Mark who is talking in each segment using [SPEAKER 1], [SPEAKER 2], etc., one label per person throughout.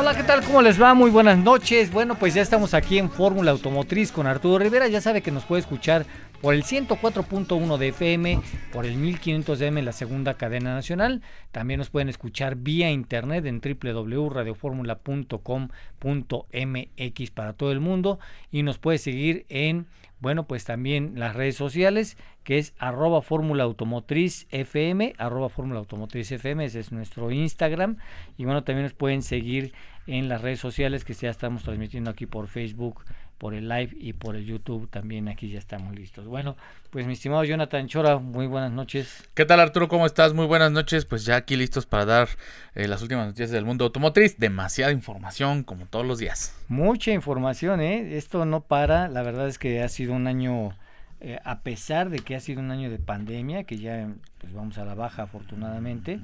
[SPEAKER 1] Hola, ¿qué tal? ¿Cómo les va? Muy buenas noches. Bueno, pues ya estamos aquí en Fórmula Automotriz con Arturo Rivera. Ya sabe que nos puede escuchar por el 104.1 de FM, por el 1500 de M la segunda cadena nacional. También nos pueden escuchar vía internet en www.radioformula.com.mx para todo el mundo y nos puede seguir en, bueno, pues también las redes sociales que es arroba fórmula automotriz FM, arroba fórmula automotriz FM, ese es nuestro Instagram. Y bueno, también nos pueden seguir en las redes sociales que ya estamos transmitiendo aquí por Facebook, por el live y por el YouTube también aquí ya estamos listos. Bueno, pues mi estimado Jonathan Chora, muy buenas noches.
[SPEAKER 2] ¿Qué tal Arturo? ¿Cómo estás? Muy buenas noches. Pues ya aquí listos para dar eh, las últimas noticias del mundo automotriz. Demasiada información como todos los días.
[SPEAKER 1] Mucha información, ¿eh? Esto no para. La verdad es que ha sido un año... Eh, a pesar de que ha sido un año de pandemia, que ya pues vamos a la baja afortunadamente,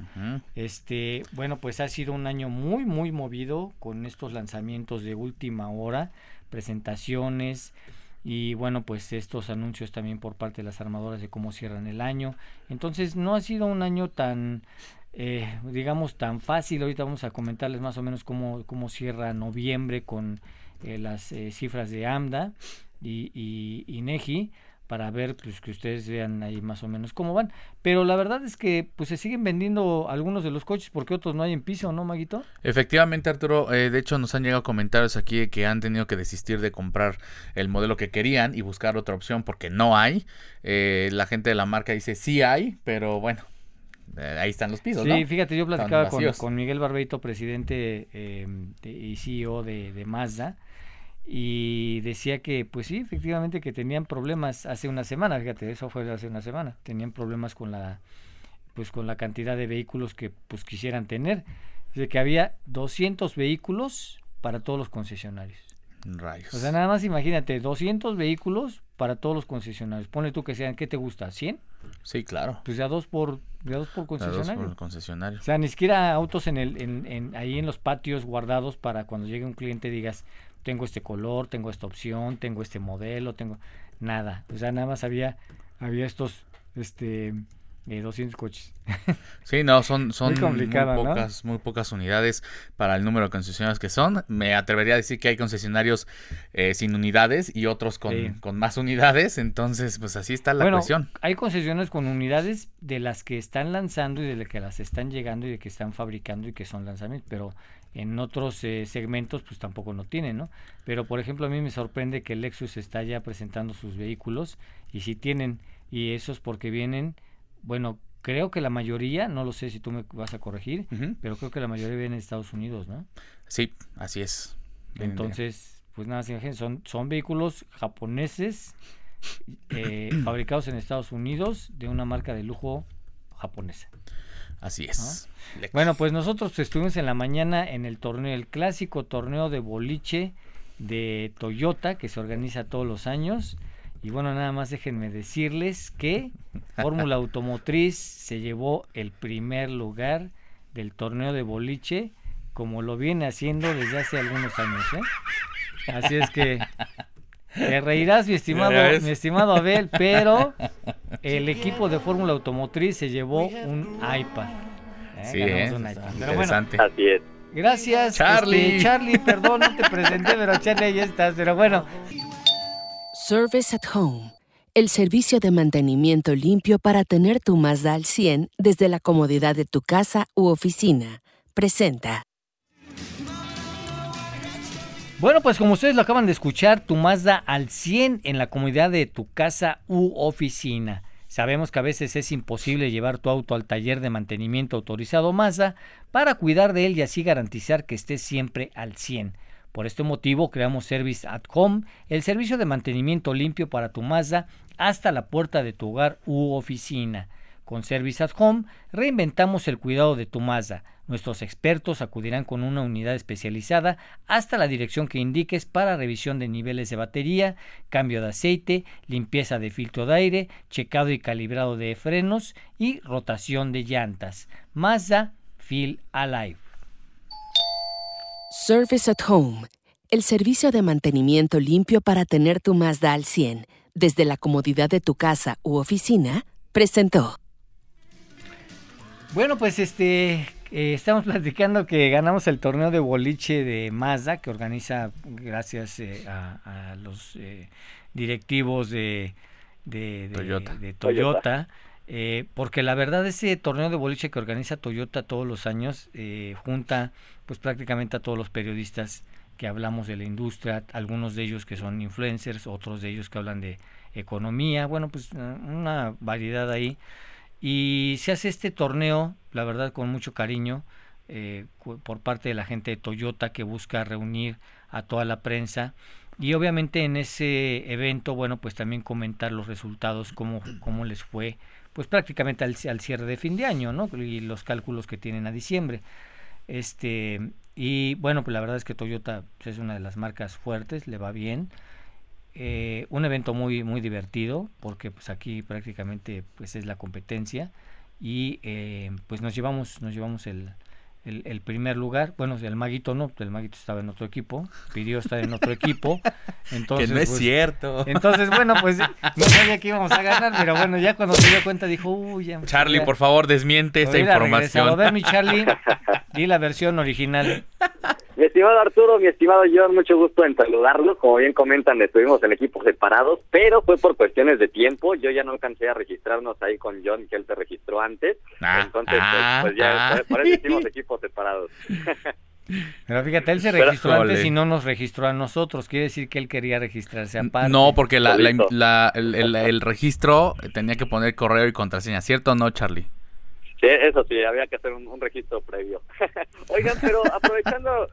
[SPEAKER 1] este, bueno, pues ha sido un año muy, muy movido con estos lanzamientos de última hora presentaciones y bueno, pues estos anuncios también por parte de las armadoras de cómo cierran el año. Entonces no ha sido un año tan, eh, digamos, tan fácil. Ahorita vamos a comentarles más o menos cómo, cómo cierra noviembre con eh, las eh, cifras de AMDA y, y, y NEGI para ver pues que ustedes vean ahí más o menos cómo van. Pero la verdad es que pues se siguen vendiendo algunos de los coches porque otros no hay en piso, ¿no, Maguito?
[SPEAKER 2] Efectivamente, Arturo. Eh, de hecho, nos han llegado comentarios aquí de que han tenido que desistir de comprar el modelo que querían y buscar otra opción porque no hay. Eh, la gente de la marca dice sí hay, pero bueno. Eh, ahí están los pisos.
[SPEAKER 1] Sí, fíjate, yo platicaba con, con, Miguel Barbeito, presidente de, y CEO de, de Mazda, y decía que pues sí efectivamente que tenían problemas hace una semana fíjate eso fue hace una semana tenían problemas con la pues con la cantidad de vehículos que pues quisieran tener de que había 200 vehículos para todos los concesionarios
[SPEAKER 2] Rayos.
[SPEAKER 1] o sea nada más imagínate 200 vehículos para todos los concesionarios pone tú que sean qué te gusta 100
[SPEAKER 2] sí claro
[SPEAKER 1] pues ya dos por ya dos por concesionario.
[SPEAKER 2] Dos por concesionario.
[SPEAKER 1] o sea ni siquiera autos en el en, en, ahí en los patios guardados para cuando llegue un cliente digas tengo este color, tengo esta opción, tengo este modelo, tengo nada. O sea, nada más había, había estos, este, eh, 200 coches.
[SPEAKER 2] Sí, no, son, son muy, pocas, muy pocas unidades para el número de concesionarios que son. Me atrevería a decir que hay concesionarios eh, sin unidades y otros con, con, más unidades. Entonces, pues así está la
[SPEAKER 1] bueno,
[SPEAKER 2] cuestión.
[SPEAKER 1] Hay concesionarios con unidades de las que están lanzando y de las que las están llegando y de que están fabricando y que son lanzamientos, pero en otros eh, segmentos pues tampoco no tienen, ¿no? Pero por ejemplo a mí me sorprende que Lexus está ya presentando sus vehículos y si tienen, y eso es porque vienen, bueno, creo que la mayoría, no lo sé si tú me vas a corregir, uh -huh. pero creo que la mayoría viene de Estados Unidos, ¿no?
[SPEAKER 2] Sí, así es.
[SPEAKER 1] Entonces, pues nada, son, son vehículos japoneses eh, fabricados en Estados Unidos de una marca de lujo japonesa.
[SPEAKER 2] Así es.
[SPEAKER 1] ¿no? Bueno, pues nosotros estuvimos en la mañana en el torneo, el clásico torneo de boliche de Toyota que se organiza todos los años. Y bueno, nada más déjenme decirles que Fórmula Automotriz se llevó el primer lugar del torneo de boliche, como lo viene haciendo desde hace algunos años. ¿eh? Así es que te reirás, mi estimado, mi estimado Abel, pero el equipo de Fórmula Automotriz se llevó un iPad.
[SPEAKER 2] ¿eh? Sí, ¿eh?
[SPEAKER 1] un iPad.
[SPEAKER 2] Pero interesante.
[SPEAKER 3] Bueno, Así es.
[SPEAKER 1] Gracias,
[SPEAKER 2] Charlie.
[SPEAKER 1] Este, Charlie, perdón, no te presenté, pero Charlie ya estás. Pero bueno.
[SPEAKER 4] Service at Home. El servicio de mantenimiento limpio para tener tu Mazda al 100 desde la comodidad de tu casa u oficina. Presenta.
[SPEAKER 1] Bueno, pues como ustedes lo acaban de escuchar, tu Mazda al 100 en la comodidad de tu casa u oficina. Sabemos que a veces es imposible llevar tu auto al taller de mantenimiento autorizado Mazda para cuidar de él y así garantizar que esté siempre al 100. Por este motivo creamos Service at Home, el servicio de mantenimiento limpio para tu Mazda hasta la puerta de tu hogar u oficina. Con Service at Home reinventamos el cuidado de tu Mazda. Nuestros expertos acudirán con una unidad especializada hasta la dirección que indiques para revisión de niveles de batería, cambio de aceite, limpieza de filtro de aire, checado y calibrado de frenos y rotación de llantas. Mazda Feel Alive.
[SPEAKER 4] Service at Home, el servicio de mantenimiento limpio para tener tu Mazda al 100 desde la comodidad de tu casa u oficina, presentó.
[SPEAKER 1] Bueno, pues este eh, estamos platicando que ganamos el torneo de boliche de Mazda que organiza gracias eh, a, los eh, directivos de, de, Toyota. porque la verdad ese torneo de boliche que organiza Toyota todos los años junta pues prácticamente a todos los periodistas que hablamos de la industria, algunos de ellos que son influencers, otros de ellos que hablan de economía, bueno pues una variedad ahí y se hace este torneo, la verdad, con mucho cariño eh, por parte de la gente de Toyota que busca reunir a toda la prensa. Y obviamente en ese evento, bueno, pues también comentar los resultados, cómo, cómo les fue, pues prácticamente al, al cierre de fin de año, ¿no? Y los cálculos que tienen a diciembre. Este, y bueno, pues la verdad es que Toyota es una de las marcas fuertes, le va bien. Eh, un evento muy muy divertido porque pues aquí prácticamente pues es la competencia y eh, pues nos llevamos nos llevamos el, el, primer lugar. Bueno, el Maguito no, el Maguito estaba en otro equipo, pidió estar en otro equipo. Entonces,
[SPEAKER 2] que no es pues, cierto.
[SPEAKER 1] Entonces, bueno, pues no sabía que íbamos a ganar, pero bueno, ya cuando se dio cuenta dijo, uy, ya.
[SPEAKER 2] Charlie, por favor, desmiente esta información.
[SPEAKER 1] A ver, mi Charlie, di la versión original.
[SPEAKER 3] Mi estimado Arturo, mi estimado John, mucho gusto en saludarlos. Como bien comentan, estuvimos en equipos separados, pero fue por cuestiones de tiempo. Yo ya no alcancé a registrarnos ahí con John, que él se registró antes. Ah, Entonces, pues, ah, pues, ya, ah. por eso hicimos equipos separados.
[SPEAKER 1] Pero fíjate, él se registró antes y no nos registró a nosotros. Quiere decir que él quería registrarse aparte.
[SPEAKER 2] No, porque la, el, registro tenía que poner correo y contraseña, ¿cierto o no, Charlie?
[SPEAKER 3] Sí, eso sí, había que hacer un registro previo. Oigan, pero aprovechando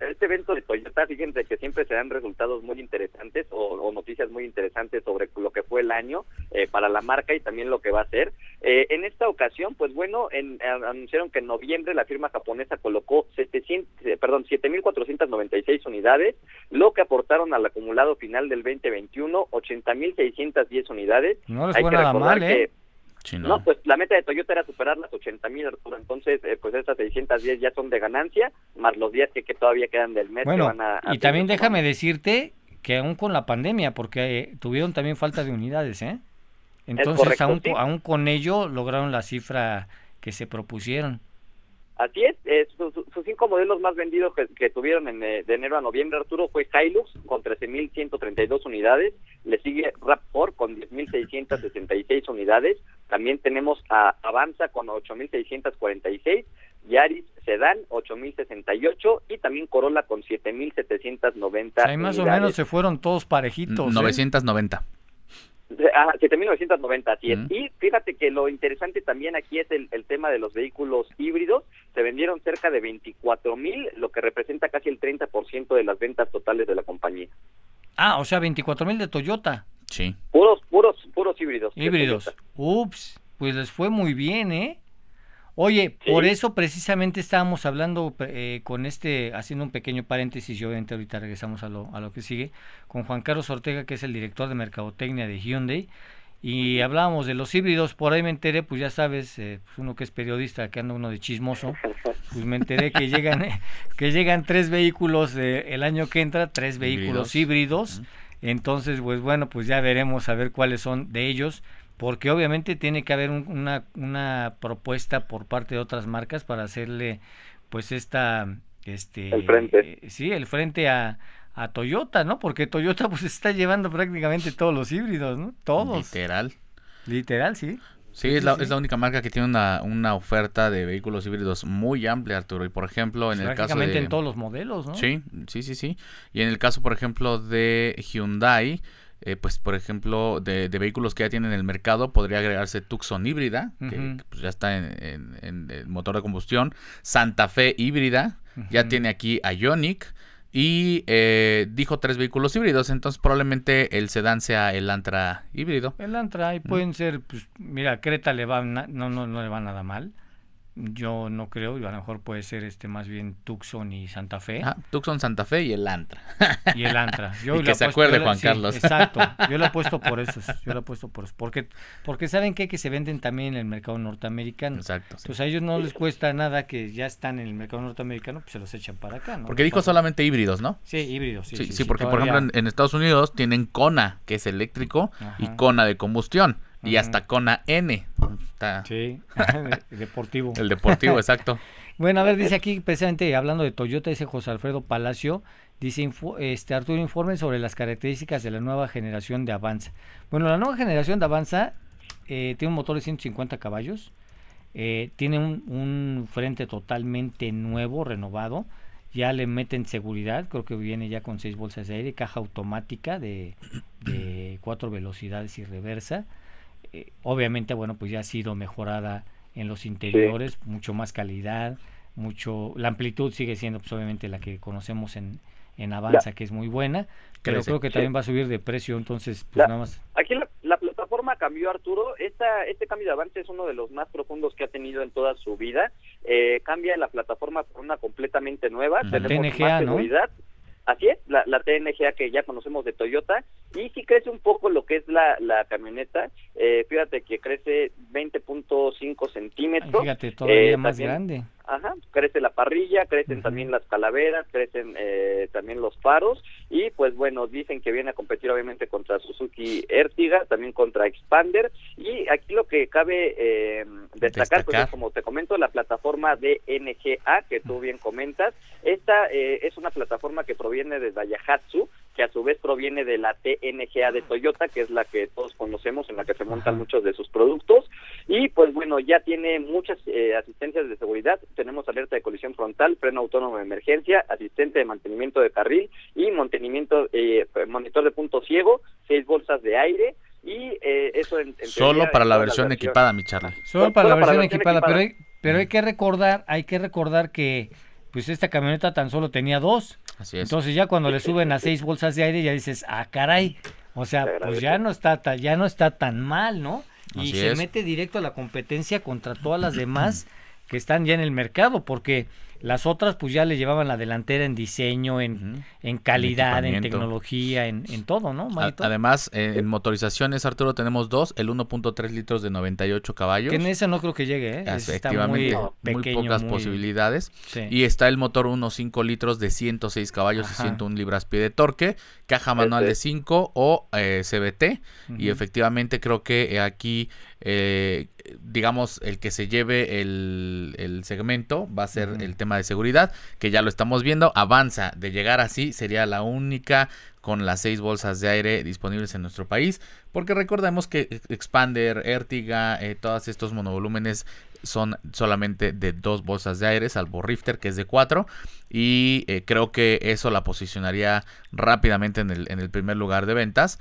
[SPEAKER 3] este evento de Toyota, fíjense que siempre se dan resultados muy interesantes o, noticias muy interesantes sobre lo que fue el año eh, para la marca y también lo que va a ser. Eh, en esta ocasión, pues bueno, en, anunciaron que en noviembre la firma japonesa colocó 700, eh, perdón, 7.496 unidades, lo que aportaron al acumulado final del 2021, 80.610 unidades.
[SPEAKER 1] No les fue nada mal, ¿eh?
[SPEAKER 3] ¿no? pues la meta de Toyota era superar las 80 mil, Entonces, eh, pues estas 610 ya son de ganancia, más los días que, todavía quedan del mes.
[SPEAKER 1] Bueno,
[SPEAKER 3] van a,
[SPEAKER 1] y también déjame decirte que aún con la pandemia, porque eh, tuvieron también falta de unidades, ¿eh? Entonces, aún, aún con ello lograron la cifra que se propusieron.
[SPEAKER 3] Así es, eh, sus, cinco modelos más vendidos que, tuvieron en, eh, de enero a noviembre, Arturo, fue Hilux con 13.132 unidades, le sigue RAV4 con 10.666 unidades, también tenemos a Avanza con 8.646, Yaris Sedan 8.068 y también Corolla con 7.790
[SPEAKER 1] Ahí más o menos se fueron todos parejitos.
[SPEAKER 2] 990.
[SPEAKER 3] Ah, 7.990, así es. Y fíjate que lo interesante también aquí es el, tema de los vehículos híbridos. Se vendieron cerca de 24.000, lo que representa casi el 30% de las ventas totales de la compañía.
[SPEAKER 1] Ah, o sea, 24.000 de Toyota.
[SPEAKER 2] Sí.
[SPEAKER 3] Puros, puros, puros híbridos.
[SPEAKER 1] Híbridos. Ups, pues les fue muy bien, ¿eh? Oye, por eso precisamente estábamos hablando eh, con este, haciendo un pequeño paréntesis, y obviamente ahorita regresamos a lo, a lo que sigue, con Juan Carlos Ortega, que es el director de Mercadotecnia de Hyundai, y hablábamos de los híbridos, por ahí me enteré, pues ya sabes, eh, pues uno que es periodista, que anda uno de chismoso, pues me enteré que llegan, que llegan tres vehículos eh, el año que entra, tres vehículos híbridos, entonces pues bueno, pues ya veremos a ver cuáles son de ellos, porque obviamente tiene que haber una, una propuesta por parte de otras marcas para hacerle pues esta este
[SPEAKER 3] el frente.
[SPEAKER 1] eh, sí el frente a, a Toyota no porque Toyota pues está llevando prácticamente todos los híbridos no todos.
[SPEAKER 2] Literal.
[SPEAKER 1] Literal sí.
[SPEAKER 2] Sí, es, la, es la única marca que tiene una, una oferta de vehículos híbridos muy amplia, Arturo. Y por ejemplo, en el caso de...
[SPEAKER 1] en todos los modelos, ¿no?
[SPEAKER 2] Sí, sí, sí, sí. Y en el caso, por ejemplo, de Hyundai, eh, pues por ejemplo, de, vehículos que ya tienen en el mercado, podría agregarse Tucson híbrida, que, pues, ya está en, el motor de combustión, Santa Fe híbrida, ya tiene aquí Ionic, y eh, dijo tres vehículos híbridos, entonces probablemente el sedán sea el Antra híbrido.
[SPEAKER 1] El Antra, y pueden ser, pues, mira, Creta le va, no, no, no le va nada mal. Yo no creo, a lo mejor puede ser este más bien Tucson y Santa Fe.
[SPEAKER 2] Ah, Tucson, Santa Fe y el Antra.
[SPEAKER 1] y el Antra.
[SPEAKER 2] Yo y que se acuerde Juan Carlos.
[SPEAKER 1] Exacto, yo lo he puesto por eso, yo lo he puesto por eso, porque, porque saben que, que se venden también en el mercado norteamericano.
[SPEAKER 2] Exacto.
[SPEAKER 1] Pues a ellos no les cuesta nada que ya están en el mercado norteamericano, pues se los echan para acá, ¿no?
[SPEAKER 2] Porque dijo solamente híbridos, ¿no?
[SPEAKER 1] Sí, híbridos, sí.
[SPEAKER 2] Sí, sí, porque por ejemplo en, Estados Unidos tienen Kona, que es eléctrico, y Kona de combustión y hasta Kona N.
[SPEAKER 1] Sí, el deportivo.
[SPEAKER 2] El deportivo, exacto.
[SPEAKER 1] bueno, a ver, dice aquí precisamente hablando de Toyota, dice José Alfredo Palacio, dice este Arturo informe sobre las características de la nueva generación de Avanza. Bueno, la nueva generación de Avanza eh, tiene un motor de 150 caballos, eh, tiene un, frente totalmente nuevo, renovado, ya le meten seguridad, creo que viene ya con seis bolsas de aire, caja automática de, de cuatro velocidades y reversa. Eh, obviamente, bueno, pues ya ha sido mejorada en los interiores, mucho más calidad, mucho, la amplitud sigue siendo pues obviamente la que conocemos en, en Avanza, que es muy buena, pero creo que también va a subir de precio, entonces, pues nada más.
[SPEAKER 3] Aquí la, plataforma cambió, Arturo, Esta, este cambio de Avanza es uno de los más profundos que ha tenido en toda su vida, eh, cambia la plataforma por una completamente nueva, tenemos más seguridad, Así es, la, la TNGA que ya conocemos de Toyota y sí crece un poco lo que es la, la camioneta, eh, fíjate que crece 20.5 centímetros.
[SPEAKER 1] fíjate, todavía eh, más grande.
[SPEAKER 3] Ajá, crece la parrilla, crecen también las calaveras, crecen eh, también los faros y pues bueno, dicen que viene a competir obviamente contra Suzuki Ertiga, también contra Expander y aquí lo que cabe eh, destacar, pues como te comento, la plataforma de NGA que tú bien comentas, esta eh, es una plataforma que proviene de Daihatsu, que a su vez proviene de la TNGA de Toyota, que es la que todos conocemos, en la que se montan muchos de sus productos. Y pues bueno, ya tiene muchas eh, asistencias de seguridad. Tenemos alerta de colisión frontal, freno autónomo de emergencia, asistente de mantenimiento de carril y mantenimiento, eh, monitor de punto ciego, seis bolsas de aire. Y eh, eso en,
[SPEAKER 2] Solo para la versión equipada, mi charla.
[SPEAKER 1] Solo para la versión, equipada, Pero, hay, pero hay que recordar, hay que recordar que pues esta camioneta tan solo tenía dos.
[SPEAKER 2] Así es.
[SPEAKER 1] Entonces ya cuando le suben a seis bolsas de aire ya dices, ah, caray. O sea, pues ya no está, ya no está tan mal, ¿no? Y se mete directo a la competencia contra todas las demás que están ya en el mercado, porque las otras pues ya le llevaban la delantera en diseño, en, en calidad, en, tecnología, en, en, todo, ¿no?
[SPEAKER 2] además, eh, en motorizaciones, Arturo, tenemos dos, el 1.3 litros de 98 caballos.
[SPEAKER 1] Que en ese no creo que llegue, ¿eh?
[SPEAKER 2] Efectivamente, muy, pocas posibilidades. Y está el motor 1.5 litros de 106 caballos y 101 libras-pie de torque, caja manual de 5 o eh, CBT. Y efectivamente creo que aquí eh, digamos, el que se lleve el, el segmento va a ser el tema de seguridad, que ya lo estamos viendo, avanza de llegar así, sería la única con las seis bolsas de aire disponibles en nuestro país, porque recordemos que Expander, Ertiga, eh, todos estos monovolúmenes son solamente de dos bolsas de aire, salvo Rifter que es de cuatro, y eh, creo que eso la posicionaría rápidamente en el, en el primer lugar de ventas.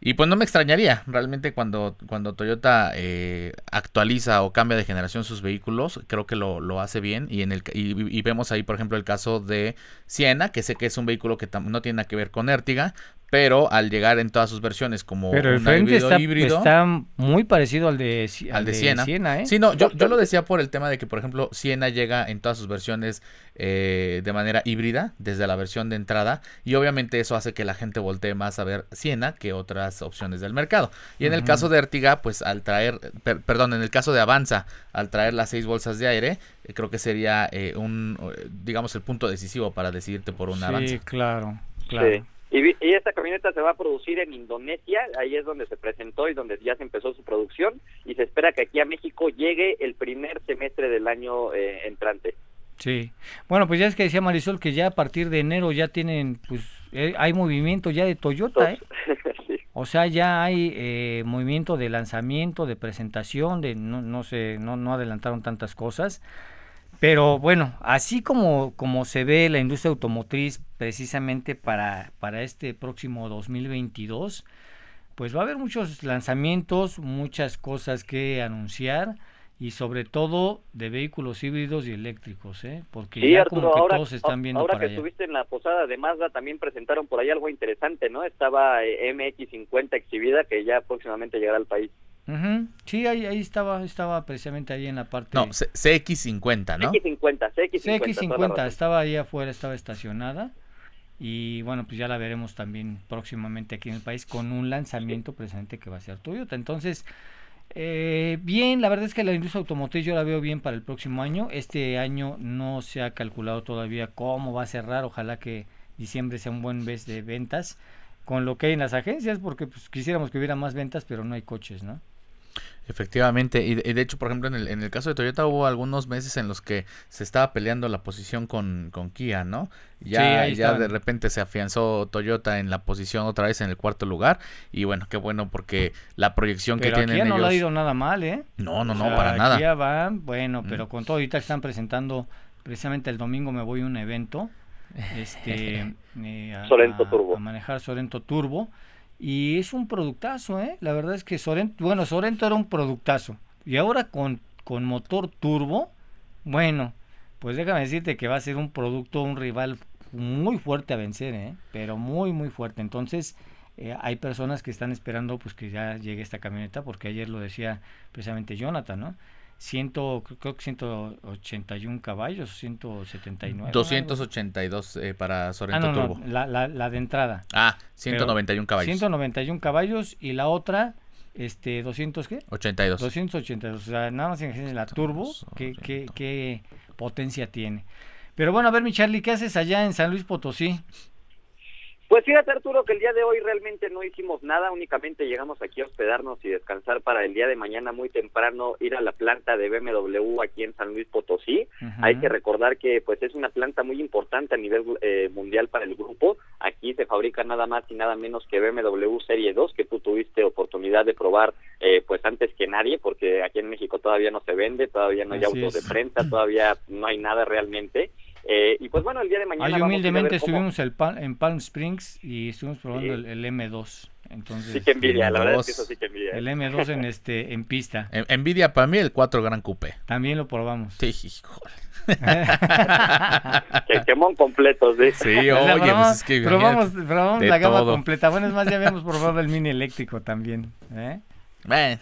[SPEAKER 2] Y pues no me extrañaría. Realmente cuando, cuando Toyota eh, actualiza o cambia de generación sus vehículos, creo que lo, lo hace bien. Y, en el, y, vemos ahí por ejemplo el caso de Siena, que sé que es un vehículo que no tiene nada que ver con Ertiga, pero al llegar en todas sus versiones como
[SPEAKER 1] pero el frente está, híbrido, está muy parecido al de,
[SPEAKER 2] al, de, Siena.
[SPEAKER 1] ¿eh?
[SPEAKER 2] Sí, no, yo, yo lo decía por el tema de que, por ejemplo, Siena llega en todas sus versiones eh, de manera híbrida, desde la versión de entrada, y obviamente eso hace que la gente voltee más a ver Siena que otras opciones del mercado. Y en el caso de Ertiga, pues al traer, perdón, en el caso de Avanza, al traer las seis bolsas de aire, eh, creo que sería eh, un, digamos, el punto decisivo para decidirte por un Avanza.
[SPEAKER 1] Sí, claro, claro.
[SPEAKER 3] Y, esta camioneta se va a producir en Indonesia, ahí es donde se presentó y donde ya se empezó su producción y se espera que aquí a México llegue el primer semestre del año eh, entrante.
[SPEAKER 1] Sí, bueno, pues ya es que decía Marisol que ya a partir de enero ya tienen, pues eh, hay movimiento ya de Toyota, ¿eh? O sea, ya hay eh, movimiento de lanzamiento, de presentación, de no, no sé, no, no adelantaron tantas cosas. Pero bueno, así como, como se ve la industria automotriz precisamente para, para este próximo 2022, pues va a haber muchos lanzamientos, muchas cosas que anunciar y sobre todo de vehículos híbridos y eléctricos, ¿eh? porque
[SPEAKER 3] Sí,
[SPEAKER 1] ya
[SPEAKER 3] Arturo,
[SPEAKER 1] como que
[SPEAKER 3] ahora,
[SPEAKER 1] todos se están viendo
[SPEAKER 3] ahora
[SPEAKER 1] para
[SPEAKER 3] que
[SPEAKER 1] allá.
[SPEAKER 3] estuviste en la posada de Mazda también presentaron por ahí algo interesante, ¿no? Estaba eh, MX50 exhibida que ya próximamente llegará al país.
[SPEAKER 1] Ujú, Sí, ahí, ahí estaba, estaba precisamente ahí en la parte...
[SPEAKER 2] No, C- CX50, ¿no?
[SPEAKER 3] CX50, CX50. toda la
[SPEAKER 1] CX50
[SPEAKER 3] razón.
[SPEAKER 1] estaba ahí afuera, estaba estacionada y bueno, pues ya la veremos también próximamente aquí en el país con un lanzamiento presente que va a ser Toyota. Entonces, eh, bien, la verdad es que la industria automotriz yo la veo bien para el próximo año. Este año no se ha calculado todavía cómo va a cerrar. Ojalá que diciembre sea un buen mes de ventas con lo que hay en las agencias, porque pues quisiéramos que hubiera más ventas, pero no hay coches, ¿no?
[SPEAKER 2] Efectivamente, y de, y de hecho, por ejemplo, en el, en el caso de Toyota hubo algunos meses en los que se estaba peleando la posición con, con Kia, ¿no? Ya,
[SPEAKER 1] ahí
[SPEAKER 2] ya de repente se afianzó Toyota en la posición otra vez en el cuarto lugar, y bueno, qué bueno porque la proyección
[SPEAKER 1] Pero
[SPEAKER 2] que tienen
[SPEAKER 1] no le ha
[SPEAKER 2] ellos...
[SPEAKER 1] ido nada mal, ¿eh?
[SPEAKER 2] No, no,
[SPEAKER 1] O
[SPEAKER 2] no,
[SPEAKER 1] sea,
[SPEAKER 2] para nada.
[SPEAKER 1] ya van, bueno,
[SPEAKER 2] Mm.
[SPEAKER 1] pero con todo ahorita están presentando, precisamente el domingo me voy a un evento, este, eh, a,
[SPEAKER 3] Sorento
[SPEAKER 1] a-
[SPEAKER 3] Turbo.
[SPEAKER 1] a manejar Sorento Turbo, y es un productazo, ¿eh? La verdad es que Sorento, bueno, Sorento era un productazo, y ahora con, con motor turbo, bueno, pues déjame decirte que va a ser un producto, un rival muy fuerte a vencer, ¿eh? Pero muy, muy fuerte, entonces... Eh, hay personas que están esperando pues que ya llegue esta camioneta porque ayer lo decía precisamente Jonathan, ¿no? Ciento, creo que 181 caballos, 179.
[SPEAKER 2] 282 eh, para
[SPEAKER 1] Ah,
[SPEAKER 2] Sorento
[SPEAKER 1] no, no,
[SPEAKER 2] Turbo.
[SPEAKER 1] la, la, la de entrada.
[SPEAKER 2] Ah, 191 caballos.
[SPEAKER 1] 191 caballos y la otra, este, 200 qué?
[SPEAKER 2] 82.
[SPEAKER 1] 282, o sea, nada más imagínense la turbo, qué, qué, qué potencia tiene. Pero bueno, a ver, mi Charlie, ¿qué haces allá en San Luis Potosí?
[SPEAKER 3] Pues fíjate Arturo que el día de hoy realmente no hicimos nada, únicamente llegamos aquí a hospedarnos y descansar para el día de mañana muy temprano ir a la planta de BMW aquí en San Luis Potosí. Hay que recordar que pues es una planta muy importante a nivel eh, mundial para el grupo. Aquí se fabrica nada más y nada menos que BMW Serie 2 que tú tuviste oportunidad de probar eh, pues antes que nadie porque aquí en México todavía no se vende, todavía no hay
[SPEAKER 1] Así
[SPEAKER 3] autos
[SPEAKER 1] es.
[SPEAKER 3] de prensa, todavía no hay nada realmente. Eh, y pues bueno, el día de mañana
[SPEAKER 1] Ahí
[SPEAKER 3] vamos a ir a ver
[SPEAKER 1] humildemente
[SPEAKER 3] cómo-
[SPEAKER 1] estuvimos el Pal- en Palm Springs y estuvimos probando
[SPEAKER 3] Sí.
[SPEAKER 1] el, el M2. Entonces,
[SPEAKER 3] Sí que envidia, la verdad es que eso sí que envidia.
[SPEAKER 1] el M2 en este en pista.
[SPEAKER 2] En- Envidia para mí el 4 Gran Coupé.
[SPEAKER 1] También lo probamos.
[SPEAKER 2] Sí, híjole.
[SPEAKER 3] Que quemón completos, ¿sí?
[SPEAKER 2] Sí, oye,
[SPEAKER 1] probamos,
[SPEAKER 2] pues es que
[SPEAKER 1] probamos, probamos la gama
[SPEAKER 2] todo.
[SPEAKER 1] completa. Bueno, es más, ya habíamos probado el mini eléctrico también. ¿eh?
[SPEAKER 2] Bueno,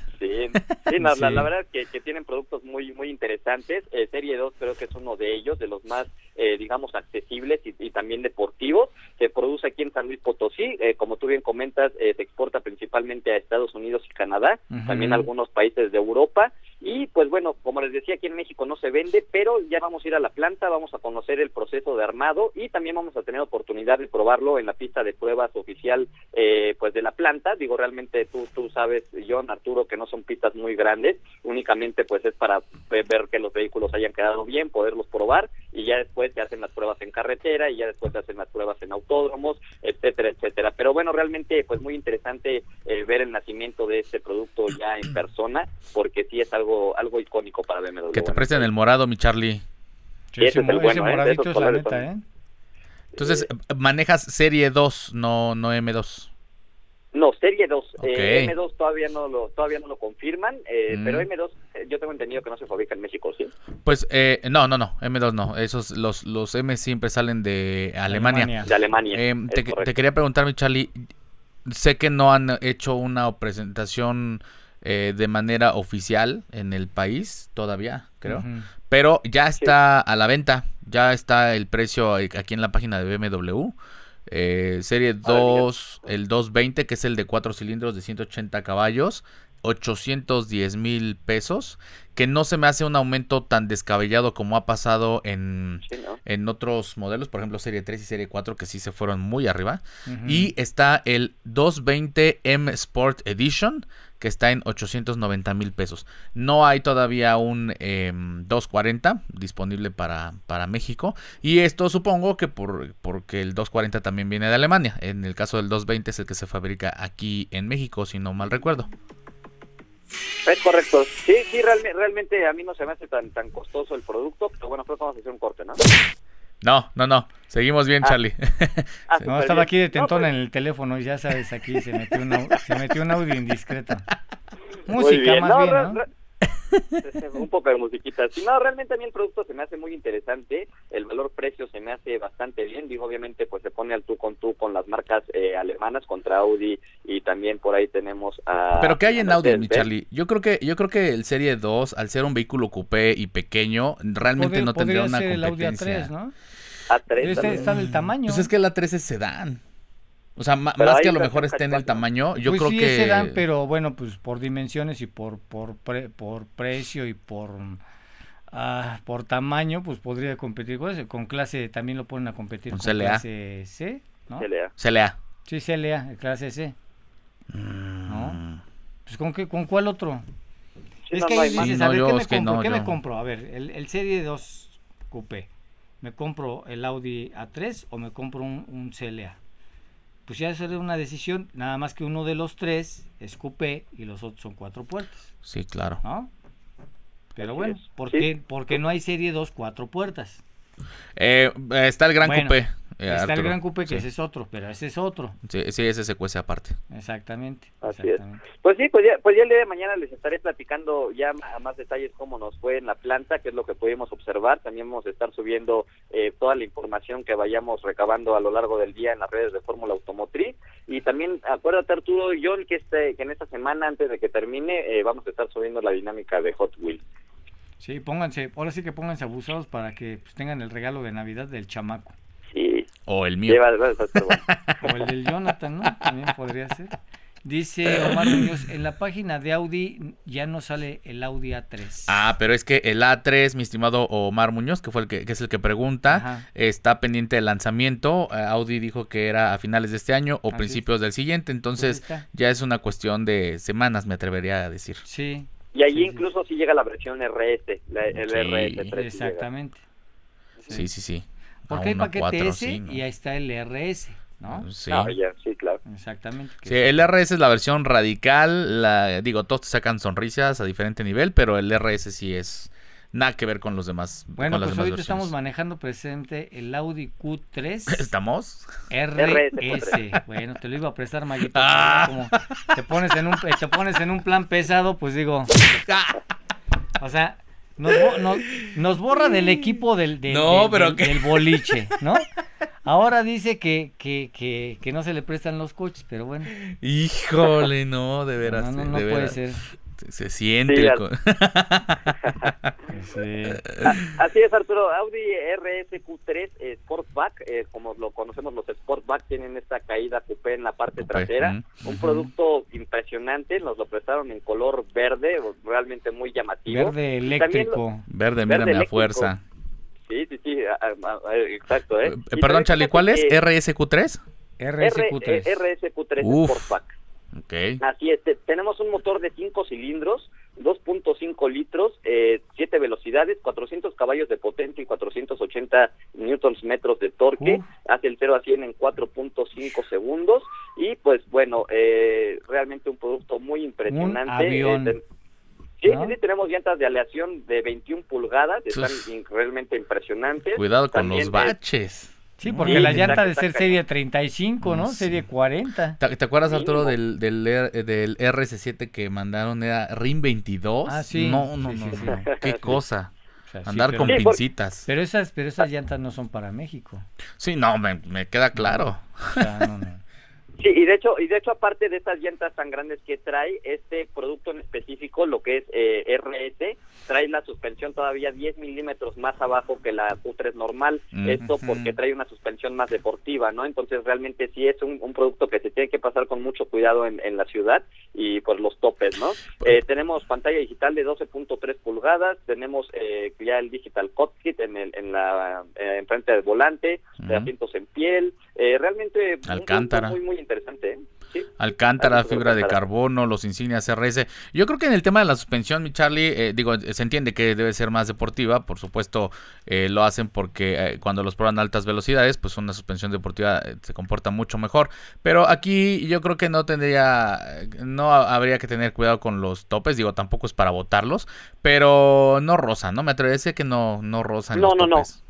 [SPEAKER 3] Sí, no, La,
[SPEAKER 1] Sí.
[SPEAKER 3] la verdad es que, que tienen productos muy muy interesantes. Eh, Serie 2 creo que es uno de ellos, de los más, eh, digamos, accesibles y, y también deportivos. Se produce aquí en San Luis Potosí. Eh, como tú bien comentas, eh, se exporta principalmente a Estados Unidos y Canadá, también a algunos países de Europa. Y pues bueno, como les decía, aquí en México no se vende, pero ya vamos a ir a la planta, vamos a conocer el proceso de armado y también vamos a tener oportunidad de probarlo en la pista de pruebas oficial eh, pues de la planta. Digo, realmente tú, tú sabes, John, Arturo, que no son pistas muy grandes, únicamente pues es para ve- ver que los vehículos hayan quedado bien, poderlos probar y ya después se hacen las pruebas en carretera y ya después se hacen las pruebas en autódromos, etcétera, etcétera. Pero bueno, realmente pues muy interesante eh, ver el nacimiento de este producto ya en persona, porque sí es algo algo icónico para BMW.
[SPEAKER 2] que te
[SPEAKER 3] Bueno,
[SPEAKER 2] presten el morado, mi Charlie.
[SPEAKER 1] Sí,
[SPEAKER 3] ese es el bueno, ¿eh?
[SPEAKER 1] Moradito es la neta,
[SPEAKER 3] son-
[SPEAKER 1] ¿eh?
[SPEAKER 2] Entonces, manejas serie 2, no, no M2.
[SPEAKER 3] No, Serie 2.
[SPEAKER 2] Ok.
[SPEAKER 3] Eh, M2 todavía no lo todavía no lo confirman, eh,
[SPEAKER 2] Mm.
[SPEAKER 3] pero M2 eh, yo tengo entendido que no se fabrica en México, ¿sí?
[SPEAKER 2] Pues, eh, no, no, no, M2 no. Esos, los, los M siempre salen de Alemania.
[SPEAKER 3] De Alemania.
[SPEAKER 2] Em, te, quería preguntar, mi Charlie, sé que no han hecho una presentación eh, de manera oficial en el país todavía, creo. Pero ya está a la venta, ya está el precio aquí en la página de BMW. Eh, serie
[SPEAKER 3] Ah, mira.
[SPEAKER 2] 2, el 220, que es el de 4 cilindros de 180 caballos, 810 mil pesos, que no se me hace un aumento tan descabellado como ha pasado en,
[SPEAKER 3] Sí, ¿no?
[SPEAKER 2] en otros modelos, por ejemplo serie 3 y serie 4, que sí se fueron muy arriba. Y está el 220M Sport Edition, que está en 890 mil pesos. No hay todavía un em, 240 disponible para, para México. Y esto supongo que por, porque el 240 también viene de Alemania. En el caso del 220 es el que se fabrica aquí en México, si no mal recuerdo.
[SPEAKER 3] Es correcto. Sí, sí, realme- realmente a mí no se me hace tan tan costoso el producto, pero bueno, creo que vamos a hacer un corte, ¿no?
[SPEAKER 2] No, no, no. Seguimos bien,
[SPEAKER 3] Ah.
[SPEAKER 2] Charlie.
[SPEAKER 3] Ah,
[SPEAKER 1] No, estaba
[SPEAKER 3] bien.
[SPEAKER 1] aquí de tentón
[SPEAKER 3] No,
[SPEAKER 1] en el teléfono y ya sabes, aquí se metió un, se metió un audio indiscreto. Música
[SPEAKER 3] bien.
[SPEAKER 1] más
[SPEAKER 3] No,
[SPEAKER 1] bien,
[SPEAKER 3] re-
[SPEAKER 1] ¿no?
[SPEAKER 3] Un poco de musiquita. Si no, realmente a mí el producto se me hace muy interesante, el valor-precio se me hace bastante bien, digo, obviamente pues se pone al tú con tú con las marcas eh, alemanas contra Audi y también por ahí tenemos a...
[SPEAKER 2] Pero ¿qué hay en Audi, mi Charlie? Yo creo que yo creo que el Serie 2, al ser un vehículo coupé y pequeño, realmente no tendría una competencia.
[SPEAKER 1] El Audi A3, ¿no?
[SPEAKER 3] A3
[SPEAKER 1] este está del tamaño.
[SPEAKER 2] Pues es que el A3 es sedán. O sea, más que a lo mejor esté en el tamaño, yo
[SPEAKER 1] pues
[SPEAKER 2] creo
[SPEAKER 1] sí
[SPEAKER 2] que...
[SPEAKER 1] se dan, pero bueno, pues por dimensiones y por por por precio y por ah, por tamaño, pues podría competir con eso. Con clase también lo ponen a competir
[SPEAKER 2] con,
[SPEAKER 1] con
[SPEAKER 2] CLA.
[SPEAKER 1] clase C, ¿no?
[SPEAKER 3] CLA.
[SPEAKER 2] CLA.
[SPEAKER 1] Sí, CLA, clase C.
[SPEAKER 2] Mm.
[SPEAKER 1] ¿No? Pues con qué, con cuál otro?
[SPEAKER 3] Sí,
[SPEAKER 1] es
[SPEAKER 3] no,
[SPEAKER 1] que
[SPEAKER 3] no
[SPEAKER 1] ahí dices,
[SPEAKER 2] Sí,
[SPEAKER 1] a
[SPEAKER 2] no,
[SPEAKER 1] ver,
[SPEAKER 2] yo
[SPEAKER 1] ¿qué, me
[SPEAKER 2] es que
[SPEAKER 1] compro?
[SPEAKER 2] no,
[SPEAKER 1] ¿Qué
[SPEAKER 2] yo-
[SPEAKER 1] me compro? A ver, el, el Serie 2 Coupé. ¿Me compro el Audi A3 o me compro un, un CLA? Pues ya sería una decisión, nada más que uno de los tres es coupé y los otros son cuatro puertas,
[SPEAKER 2] Sí, claro.
[SPEAKER 1] ¿no? Pero
[SPEAKER 3] Así
[SPEAKER 1] bueno. ¿por
[SPEAKER 3] Sí.
[SPEAKER 1] qué, porque no hay Serie 2 cuatro puertas?
[SPEAKER 2] Eh, está el Gran
[SPEAKER 1] Bueno,
[SPEAKER 2] Coupé. Eh,
[SPEAKER 1] Está el. Gran Coupé, que
[SPEAKER 2] sí.
[SPEAKER 1] ese es otro, pero ese es otro.
[SPEAKER 2] Sí, sí, ese se cuece aparte.
[SPEAKER 1] Exactamente.
[SPEAKER 3] Así es. Pues sí, pues ya, pues ya el día de mañana les estaré platicando ya a más detalles cómo nos fue en la planta, qué es lo que pudimos observar. También vamos a estar subiendo eh, toda la información que vayamos recabando a lo largo del día en las redes de Fórmula Automotriz. Y también acuérdate Arturo y John que, este, que en esta semana, antes de que termine, eh, vamos a estar subiendo la dinámica de Hot Wheels.
[SPEAKER 1] Sí, pónganse, ahora sí que pónganse abusados para que pues, tengan el regalo de Navidad del chamaco.
[SPEAKER 2] O el mío.
[SPEAKER 3] lleva, estar bueno.
[SPEAKER 1] O el del Jonathan, ¿no? También podría ser. Dice Omar Muñoz, en la página de Audi ya no sale el Audi A3.
[SPEAKER 2] Ah, pero es que el A3, mi estimado Omar Muñoz, que fue el que, que es el que pregunta,
[SPEAKER 1] Ajá.
[SPEAKER 2] está pendiente del lanzamiento. Eh, Audi dijo que era a finales de este año o
[SPEAKER 1] Así
[SPEAKER 2] principios del siguiente, entonces
[SPEAKER 1] Pues
[SPEAKER 2] ya es una cuestión de semanas, me atrevería a decir.
[SPEAKER 1] Sí,
[SPEAKER 3] Y allí
[SPEAKER 1] Sí,
[SPEAKER 3] incluso sí llega la versión RS, la- el
[SPEAKER 2] Sí.
[SPEAKER 3] RS3. sí llega.
[SPEAKER 1] exactamente.
[SPEAKER 2] Sí, sí, sí.
[SPEAKER 1] Porque hay paquete S
[SPEAKER 2] sí, ¿no?
[SPEAKER 1] y ahí está el RS, ¿no?
[SPEAKER 2] Sí.
[SPEAKER 3] Ah, ya, sí, claro.
[SPEAKER 1] Exactamente.
[SPEAKER 2] Sí, el RS es la versión radical, la, digo, todos te sacan sonrisas a diferente nivel, pero el RS sí es nada que ver con los demás.
[SPEAKER 1] Bueno,
[SPEAKER 2] con las
[SPEAKER 1] pues
[SPEAKER 2] demás
[SPEAKER 1] ahorita estamos manejando presente el Audi Q3
[SPEAKER 2] ¿Estamos?
[SPEAKER 1] RS. Bueno, te lo iba a prestar, Maguito.
[SPEAKER 2] Ah.
[SPEAKER 1] Como te pones, en un, te pones en un plan pesado, pues digo. O sea, nos, bo- nos, nos borra del equipo del, del,
[SPEAKER 2] No,
[SPEAKER 1] del-
[SPEAKER 2] pero
[SPEAKER 1] del-
[SPEAKER 2] ¿qué?
[SPEAKER 1] del boliche, ¿no? Ahora dice que, que, que, que no se le prestan los coches, pero bueno.
[SPEAKER 2] Híjole, no, de veras.
[SPEAKER 1] no, no,
[SPEAKER 2] de
[SPEAKER 1] no puede ser.
[SPEAKER 2] Se, siente.
[SPEAKER 3] Sí,
[SPEAKER 2] el
[SPEAKER 3] ya-
[SPEAKER 2] co-
[SPEAKER 1] Sí.
[SPEAKER 3] Así es, Arturo. Audi RSQ3 eh, Sportback, eh, como lo conocemos los Sportback, tienen esta caída coupé en la parte
[SPEAKER 2] Coupé,
[SPEAKER 3] trasera. Un producto impresionante, nos lo prestaron en color verde, realmente muy llamativo.
[SPEAKER 1] Verde
[SPEAKER 3] lo-
[SPEAKER 1] eléctrico.
[SPEAKER 2] Verde,
[SPEAKER 3] Verde
[SPEAKER 2] mírame a
[SPEAKER 3] eléctrico.
[SPEAKER 2] fuerza.
[SPEAKER 3] Sí, sí, sí, a- a- a- exacto. ¿eh?
[SPEAKER 2] Eh, Perdón, Charlie, ¿cuál es?
[SPEAKER 3] que
[SPEAKER 2] ¿RSQ3?
[SPEAKER 3] R-
[SPEAKER 1] RSQ3.
[SPEAKER 3] eh, RSQ3
[SPEAKER 2] Uf.
[SPEAKER 3] Sportback.
[SPEAKER 2] Ok.
[SPEAKER 3] Así es, te- tenemos un motor de 5 cilindros, 2.5 litros, 7 velocidades, 400 caballos de potencia y 480 newtons metros de torque.
[SPEAKER 1] Uf.
[SPEAKER 3] Hace el 0 a 100 en 4.5 segundos. Y pues bueno, eh, realmente un producto muy impresionante.
[SPEAKER 1] avión.
[SPEAKER 3] Eh, ten- Sí,
[SPEAKER 1] ¿no?
[SPEAKER 3] sí, sí, tenemos llantas de aleación de 21 pulgadas, están
[SPEAKER 2] Uf.
[SPEAKER 3] realmente impresionantes.
[SPEAKER 2] Cuidado con
[SPEAKER 3] También,
[SPEAKER 2] los
[SPEAKER 3] eh,
[SPEAKER 2] baches.
[SPEAKER 1] Sí, porque
[SPEAKER 3] Sí,
[SPEAKER 1] la llanta de ser serie 35, ¿no?
[SPEAKER 2] Sí.
[SPEAKER 1] Serie 40.
[SPEAKER 2] ¿Te, te acuerdas, Arturo, del, del, R- del RS7 que mandaron? Era RIM 22.
[SPEAKER 1] Ah, sí.
[SPEAKER 2] No, no,
[SPEAKER 1] Sí,
[SPEAKER 2] no,
[SPEAKER 1] sí, sí.
[SPEAKER 2] no. Qué cosa.
[SPEAKER 1] O sea, sí,
[SPEAKER 2] Andar
[SPEAKER 1] pero-
[SPEAKER 2] con
[SPEAKER 3] Sí,
[SPEAKER 2] pincitas.
[SPEAKER 1] Pero esas, pero esas llantas no son para México.
[SPEAKER 2] Sí, no, me, me queda claro.
[SPEAKER 1] O sea, no, no.
[SPEAKER 3] Sí, y de hecho, y de hecho aparte de estas llantas tan grandes que trae este producto en específico, lo que es eh, RS, trae la suspensión todavía 10 milímetros más abajo que la Q3 normal.
[SPEAKER 2] Mm.
[SPEAKER 3] Esto porque trae una suspensión más deportiva, ¿no? Entonces realmente sí es un, un producto que se tiene que pasar con mucho cuidado en, en la ciudad y por los topes, ¿no? Eh, tenemos pantalla digital de 12.3 pulgadas, tenemos eh, ya el digital cockpit en el en la eh, enfrente del volante, de asientos en piel, eh, realmente un
[SPEAKER 2] Alcántara.
[SPEAKER 3] muy muy interesante, ¿eh? Sí.
[SPEAKER 2] Alcántara, fibra de carbono, los insignias RS. Yo creo que en el tema de la suspensión, mi Charlie, eh, digo, se entiende que debe ser más deportiva. Por supuesto, eh, lo hacen porque eh, cuando los prueban a altas velocidades, pues una suspensión deportiva eh, se comporta mucho mejor. Pero aquí yo creo que no tendría, no ha- habría que tener cuidado con los topes. Digo, tampoco es para botarlos, pero no rozan, ¿no? Me atrevería a decir que no, no rozan
[SPEAKER 3] No,
[SPEAKER 2] los
[SPEAKER 3] no, no.
[SPEAKER 2] topes.
[SPEAKER 3] No,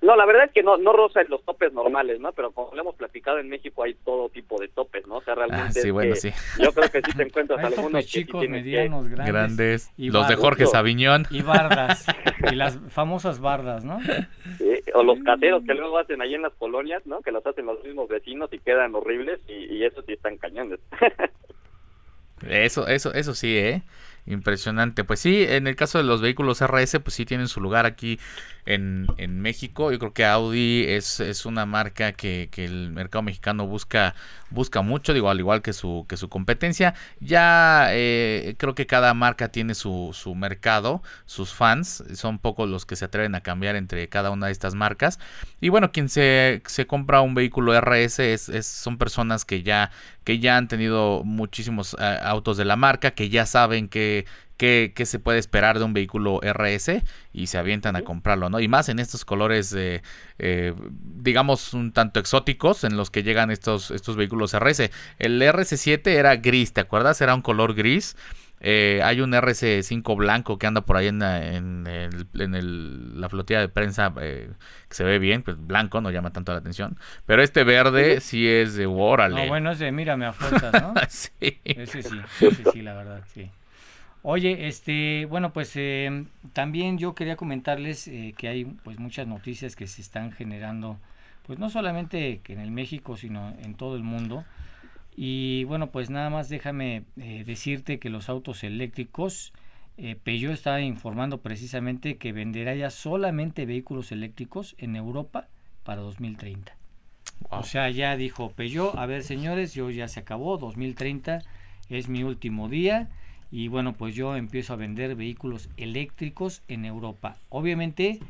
[SPEAKER 3] la verdad es que no, no roza en los topes normales, ¿no? Pero como lo hemos platicado en México hay todo tipo de topes, ¿no? O sea, realmente.
[SPEAKER 2] Ah, sí, bueno, sí.
[SPEAKER 3] Yo creo que sí te encuentras
[SPEAKER 1] Hay
[SPEAKER 3] algunos
[SPEAKER 1] topes chicos,
[SPEAKER 3] que-
[SPEAKER 1] medianos, grandes.
[SPEAKER 2] Grandes.
[SPEAKER 1] y
[SPEAKER 2] Los de. Jorge Sabiñón.
[SPEAKER 1] Y bardas. y las famosas bardas, ¿no?
[SPEAKER 3] Sí, o los caseros que luego hacen ahí en las colonias, ¿no? Que los hacen los mismos vecinos y quedan horribles y, y eso sí están cañones.
[SPEAKER 2] Eso, eso, eso sí, ¿eh? Impresionante. Pues sí, en el caso de los vehículos RS, pues sí tienen su lugar aquí en, México. Yo creo que Audi es, es una marca que, que el mercado mexicano busca, busca mucho, digo, al igual que su, que su competencia. Ya eh, creo que cada marca tiene su, su mercado, sus fans. Son pocos los que se atreven a cambiar entre cada una de estas marcas. Y bueno, quien se, se compra un vehículo RS es- son personas que ya, que ya han tenido muchísimos eh, autos de la marca, que ya saben que, que se puede esperar de un vehículo RS y se avientan a comprarlo, ¿no? Y más en estos colores, eh, eh, digamos, un tanto exóticos en los que llegan estos, estos vehículos RS. El RS7 era gris, ¿te acuerdas? Era un color gris. Eh, hay un RC5 blanco que anda por ahí en, la- en, el- en el- la flotilla de prensa eh, que se ve bien, pues blanco no llama tanto la atención. Pero este verde sí es de órale.
[SPEAKER 1] No, bueno, ese mírame a fuerzas, ¿no?
[SPEAKER 2] Sí.
[SPEAKER 1] Ese sí, ese sí, la verdad, sí. Oye, este, bueno, pues eh, también yo quería comentarles eh, que hay pues muchas noticias que se están generando, pues no solamente en el México, sino en todo el mundo. Y bueno, pues nada más déjame eh, decirte que los autos eléctricos, eh, Peugeot está informando precisamente que venderá ya solamente vehículos eléctricos en Europa para 2030.
[SPEAKER 2] Wow.
[SPEAKER 1] O sea, ya dijo Peugeot, a ver señores, yo ya se acabó, 2030 es mi último día y bueno, pues yo empiezo a vender vehículos eléctricos en Europa. Obviamente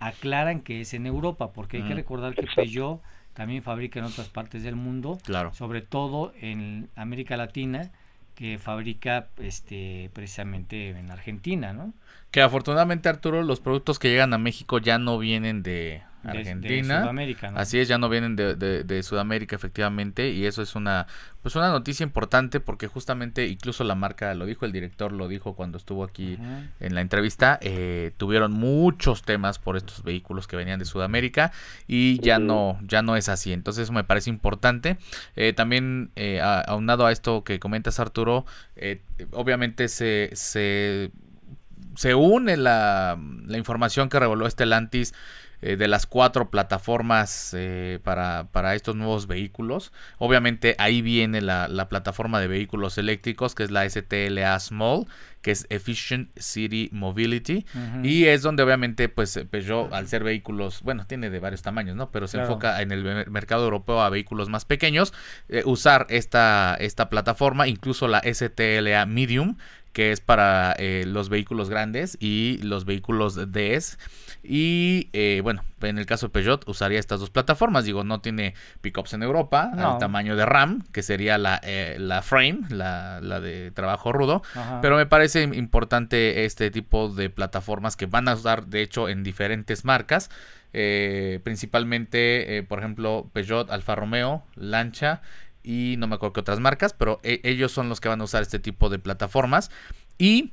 [SPEAKER 1] aclaran que es en Europa, porque hay que
[SPEAKER 2] Mm.
[SPEAKER 1] recordar que Peugeot también fabrica en otras partes del mundo,
[SPEAKER 2] Claro.
[SPEAKER 1] sobre todo en América Latina, que fabrica este precisamente en Argentina, ¿no?
[SPEAKER 2] Que afortunadamente, Arturo, los productos que llegan a México ya no vienen de
[SPEAKER 1] De- de
[SPEAKER 2] Argentina.
[SPEAKER 1] Sudamérica, ¿no?
[SPEAKER 2] Así es, ya no vienen de, Sudamérica, efectivamente, y eso es una, pues una noticia importante porque justamente incluso la marca lo dijo, el director lo dijo cuando estuvo aquí en la entrevista, eh, tuvieron muchos temas por estos vehículos que venían de Sudamérica y ya no, ya no es así. Entonces eso me parece importante. Eh, también eh, a- aunado a esto que comentas Arturo, eh, obviamente se, se, se une la, la información que reveló Stellantis eh, de las cuatro plataformas eh, para, para estos nuevos vehículos. Obviamente ahí viene la, la plataforma de vehículos eléctricos que es la STLA Small, que es Efficient City Mobility. Y es donde obviamente pues Peugeot al ser vehículos, bueno, tiene de varios tamaños, ¿no? Pero se
[SPEAKER 1] Claro.
[SPEAKER 2] enfoca en el mer- mercado europeo a vehículos más pequeños, eh, usar esta, esta plataforma, incluso la STLA Medium, que es para eh, los vehículos grandes y los vehículos DS. Y eh, bueno, en el caso de Peugeot usaría estas dos plataformas. Digo, no tiene pickups en Europa
[SPEAKER 1] No.
[SPEAKER 2] al tamaño de RAM, que sería la, eh, la frame, la, la de trabajo rudo.
[SPEAKER 1] Ajá.
[SPEAKER 2] Pero me parece importante este tipo de plataformas que van a usar, de hecho, en diferentes marcas. eh, principalmente, por ejemplo, Peugeot, Alfa Romeo, Lancha y no me acuerdo qué otras marcas, pero ellos son los que van a usar este tipo de plataformas. Y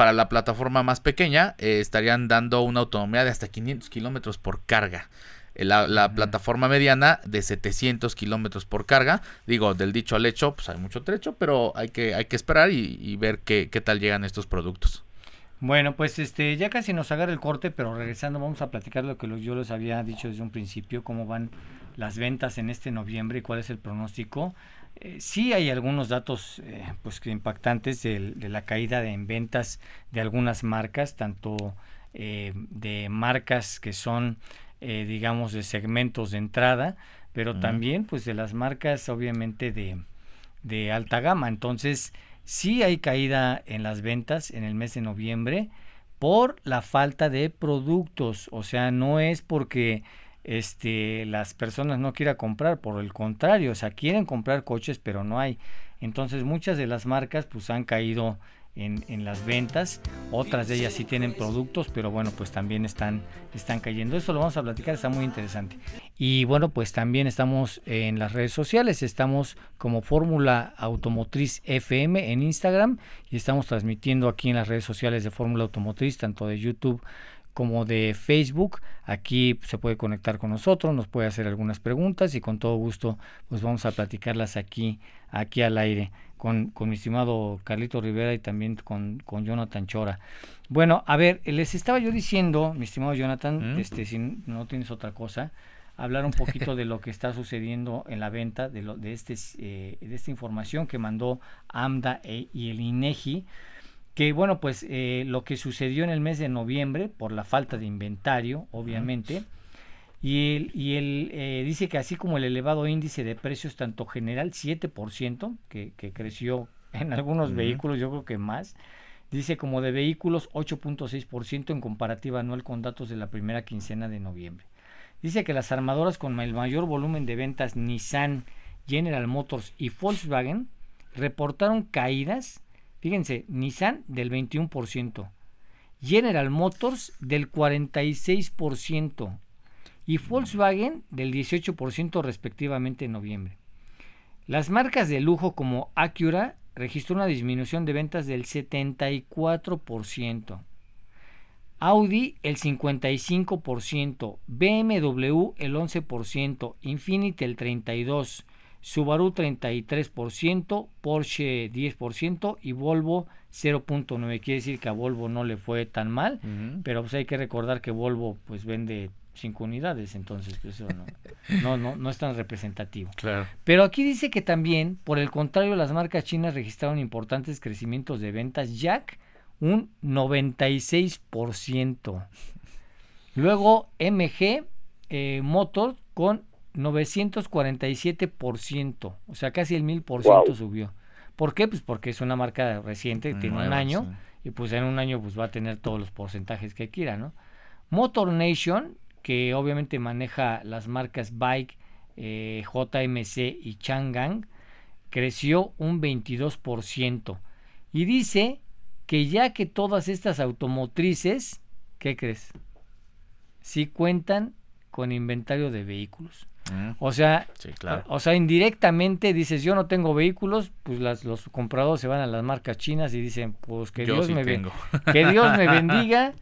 [SPEAKER 2] para la plataforma más pequeña eh, estarían dando una autonomía de hasta 500 kilómetros por carga. Eh, La, plataforma mediana de 700 kilómetros por carga. Digo, del dicho al hecho, pues hay mucho trecho, pero hay que, hay que esperar y, y ver qué, qué tal llegan estos productos.
[SPEAKER 1] Bueno, pues este ya casi nos agarra el corte, pero regresando vamos a platicar lo que yo les había dicho desde un principio, cómo van las ventas en este noviembre y cuál es el pronóstico. Eh, sí hay algunos datos eh, pues impactantes de, la caída de- en ventas de algunas marcas, tanto eh, de marcas que son eh, digamos de segmentos de entrada, pero también pues de las marcas obviamente de, de alta gama. Entonces, sí hay caída en las ventas en el mes de noviembre por la falta de productos. O sea, no es porque este, las personas no quieran comprar, por el contrario, o sea, quieren comprar coches, pero no hay. Entonces, muchas de las marcas pues han caído en, en las ventas, otras de ellas sí tienen productos, pero bueno, pues también están, están cayendo. Eso lo vamos a platicar, está muy interesante. Y bueno, pues también estamos en las redes sociales, estamos como Fórmula Automotriz FM en Instagram y estamos transmitiendo aquí en las redes sociales de Fórmula Automotriz, tanto de YouTube como de Facebook. Aquí se puede conectar con nosotros, nos puede hacer algunas preguntas y con todo gusto pues vamos a platicarlas aquí, aquí al aire con, con mi estimado Carlito Rivera y también con, con Jonathan Chora. Bueno, a ver, les estaba yo diciendo, mi estimado Jonathan, ¿Mm? este, si no tienes otra cosa, hablar un poquito de lo que está sucediendo en la venta de, lo, de, este, eh, de esta información que mandó AMDA e, y el INEGI que bueno, pues eh, lo que sucedió en el mes de noviembre por la falta de inventario, obviamente, y él, y él eh, dice que así como el elevado índice de precios, tanto general 7%, que, que creció en algunos vehículos, yo creo que más, dice como de vehículos 8.6% en comparativa anual con datos de la primera quincena de noviembre. Dice que las armadoras con el mayor volumen de ventas Nissan, General Motors y Volkswagen reportaron caídas Fíjense, Nissan del 21%, General Motors del 46% y Volkswagen del 18% respectivamente en noviembre. Las marcas de lujo como Acura registró una disminución de ventas del 74%. Audi el 55%, BMW el 11%, Infiniti el 32%, Subaru 33%, Porsche 10% y Volvo 0.9. Quiere decir que a Volvo no le fue tan mal, pero pues hay que recordar que Volvo pues vende 5 unidades, entonces pues, eso no, no, no, es tan representativo.
[SPEAKER 2] Claro.
[SPEAKER 1] Pero aquí dice que también, por el contrario, las marcas chinas registraron importantes crecimientos de ventas Jack, un 96%. Luego MG eh, Motor con 947%, o sea, casi el 1000% subió. ¿Por qué? Pues porque es una marca reciente, tiene un año, y pues en un año pues va a tener todos los porcentajes que quiera, ¿no? Motor Nation, que obviamente maneja las marcas Bike, eh, JMC y Chang'an, creció un 22%. Y dice que ya que todas estas automotrices, ¿qué crees? Sí cuentan con inventario de vehículos. O sea, o sea, indirectamente dices, yo no tengo vehículos, pues las, los compradores se van a las marcas chinas y dicen, pues que Dios me que Dios me bendiga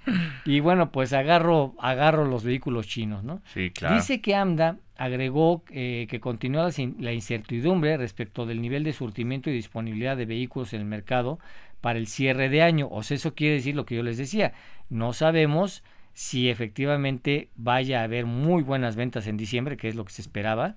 [SPEAKER 1] y bueno, pues agarro agarro los vehículos chinos, ¿no?
[SPEAKER 2] Sí, claro.
[SPEAKER 1] Dice que AMDA agregó eh, que continúa la, incertidumbre respecto del nivel de surtimiento y disponibilidad de vehículos en el mercado para el cierre de año. O sea, eso quiere decir lo que yo les decía. No sabemos si efectivamente vaya a haber muy buenas ventas en diciembre, que es lo que se esperaba,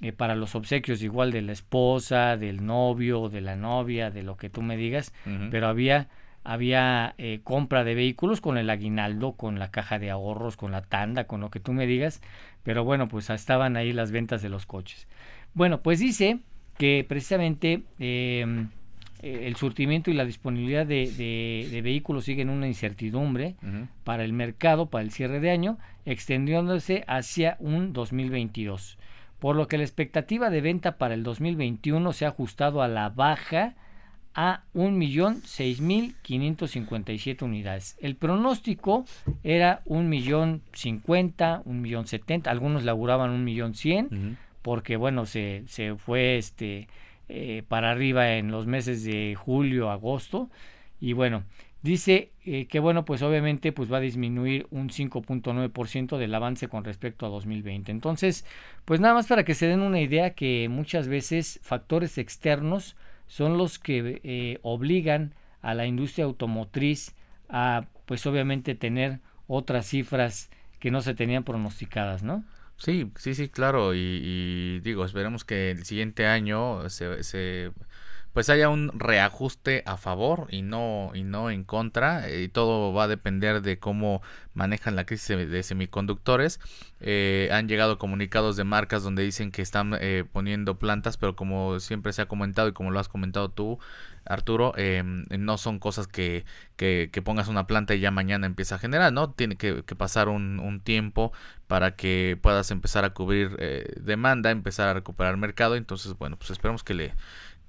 [SPEAKER 1] eh, para los obsequios igual de la esposa, del novio, de la novia, de lo que tú me digas, pero había había eh, compra de vehículos con el aguinaldo, con la caja de ahorros, con la tanda, con lo que tú me digas, pero bueno, pues estaban ahí las ventas de los coches. Bueno, pues dice que precisamente eh, eh, el surtimiento y la disponibilidad de, vehículos siguen una incertidumbre para el mercado, para el cierre de año, extendiéndose hacia un 2022. Por lo que la expectativa de venta para el 2021 se ha ajustado a la baja a 1.006.557 unidades. El pronóstico era 1.050.000, 1.070.000, algunos laburaban 1.100.000 porque bueno, se, se fue este eh, para arriba en los meses de julio, agosto. Y bueno, dice eh, que bueno, pues obviamente pues va a disminuir un 5.9% del avance con respecto a 2020. Entonces, pues nada más para que se den una idea que muchas veces factores externos son los que eh, obligan a la industria automotriz a pues obviamente tener otras cifras que no se tenían pronosticadas, ¿no?
[SPEAKER 2] Sí, sí, sí, claro. Y, digo, esperemos que el siguiente año se, se, pues haya un reajuste a favor y no y no en contra. Y todo va a depender de cómo manejan la crisis de semiconductores. Eh, han llegado comunicados de marcas donde dicen que están eh, poniendo plantas, pero como siempre se ha comentado y como lo has comentado tú, Arturo, em, no son cosas que, que, pongas una planta y ya mañana empieza a generar, ¿no? Tiene que, pasar un, un, tiempo para que puedas empezar a cubrir eh, demanda, empezar a recuperar mercado. Entonces, bueno, pues esperemos que, le,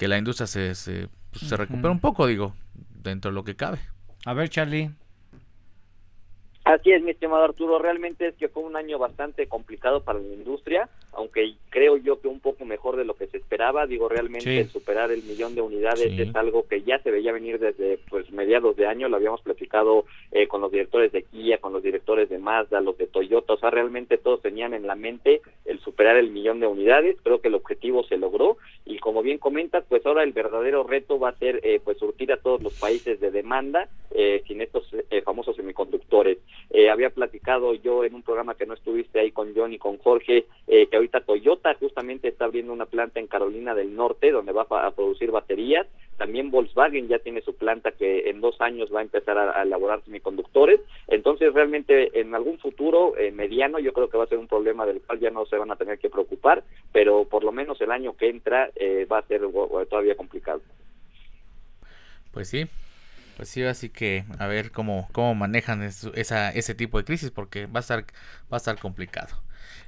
[SPEAKER 2] que la industria se, se, pues, recupere un poco, digo, dentro de lo que cabe.
[SPEAKER 1] A ver, Charlie.
[SPEAKER 3] Así es, mi estimado Arturo, realmente es que fue un año bastante complicado para la industria, aunque creo yo que un poco mejor de lo que se esperaba, digo, realmente superar el millón de unidades es algo que ya se veía venir desde pues mediados de año, lo habíamos platicado eh, con los directores de Kia, con los directores de Mazda, los de Toyota, o sea, realmente todos tenían en la mente el superar el millón de unidades, creo que el objetivo se logró y como bien comentas, pues ahora el verdadero reto va a ser eh, pues surtir a todos los países de demanda eh, sin estos famosos semiconductores. Eh, había platicado yo en un programa que no estuviste ahí con John y con Jorge, eh, que ahorita Toyota justamente está abriendo una planta en Carolina del Norte donde va a, producir baterías. También Volkswagen ya tiene su planta que en dos años va a empezar a, elaborar semiconductores. Entonces, realmente en algún futuro eh, mediano, yo creo que va a ser un problema del cual ya no se van a tener que preocupar, pero por lo menos el año que entra va a ser todavía complicado.
[SPEAKER 2] Pues sí, pues sí, así que a ver cómo, cómo manejan ese tipo de crisis porque va a estar, va a estar complicado.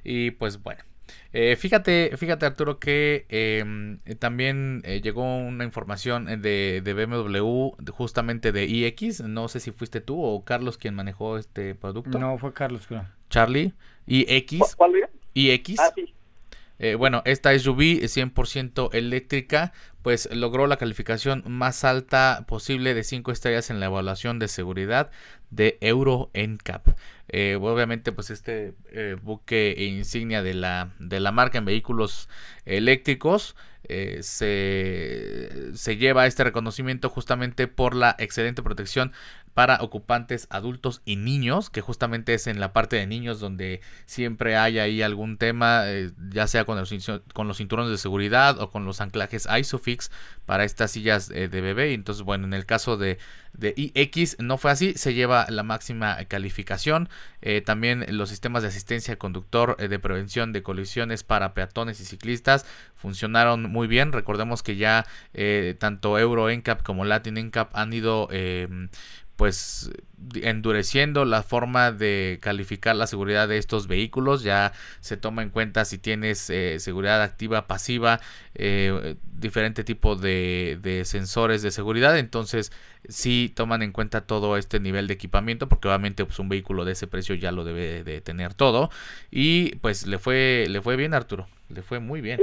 [SPEAKER 2] Y pues bueno. Eh, fíjate, fíjate Arturo que em, también eh, llegó una información de, de, BMW justamente de iX. No sé si fuiste tú o Carlos quien manejó este producto.
[SPEAKER 1] No, fue Carlos, creo.
[SPEAKER 2] Charlie. iX.
[SPEAKER 3] ¿Cuál
[SPEAKER 2] iX.
[SPEAKER 3] Ah, sí.
[SPEAKER 2] Eh, bueno, esta SUV 100% eléctrica, pues logró la calificación más alta posible de 5 estrellas en la evaluación de seguridad de Euro NCAP. Eh, obviamente, pues este eh, buque insignia de la, de la marca en vehículos eléctricos se, se lleva este reconocimiento justamente por la excelente protección para ocupantes adultos y niños, que justamente es en la parte de niños donde siempre hay ahí algún tema, eh, ya sea con, los cinturones de seguridad o con los anclajes ISOFIX para estas sillas eh, de bebé. Entonces, bueno, en el caso de, iX no fue así, se lleva la máxima calificación. Eh, también los sistemas de asistencia al conductor de prevención de colisiones para peatones y ciclistas funcionaron muy bien. Recordemos que ya tanto Euro NCAP como Latin NCAP han ido pues endureciendo la forma de calificar la seguridad de estos vehículos. Ya se toma en cuenta si tienes eh, seguridad activa pasiva eh, diferente tipo de, de, sensores de seguridad. Entonces sí toman en cuenta todo este nivel de equipamiento porque obviamente pues, un vehículo de ese precio ya lo debe de tener todo. Y pues le fue le fue bien Arturo. Le fue muy bien.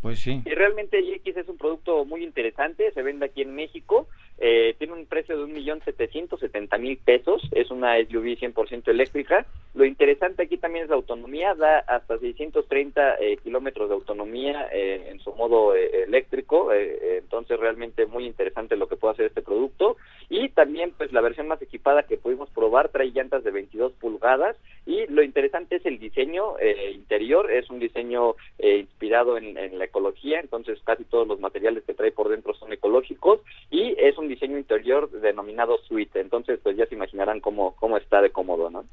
[SPEAKER 1] Pues sí.
[SPEAKER 3] Y realmente X es un producto muy interesante, se vende aquí en México, eh, tiene un precio de un millón setecientos setenta mil pesos, es una SUV 100% eléctrica. Lo interesante aquí también es la autonomía, da hasta 630 eh, kilómetros de autonomía eh, en su modo eh, eléctrico, entonces realmente muy interesante lo que puede hacer este producto. Y también pues la versión más equipada que pudimos probar trae llantas de 22 pulgadas y lo interesante es el diseño interior, es un diseño inspirado en, en la ecología, entonces casi todos los materiales que trae por dentro son ecológicos y es un diseño interior denominado suite, entonces pues ya se imaginarán cómo, cómo está de cómodo, ¿no?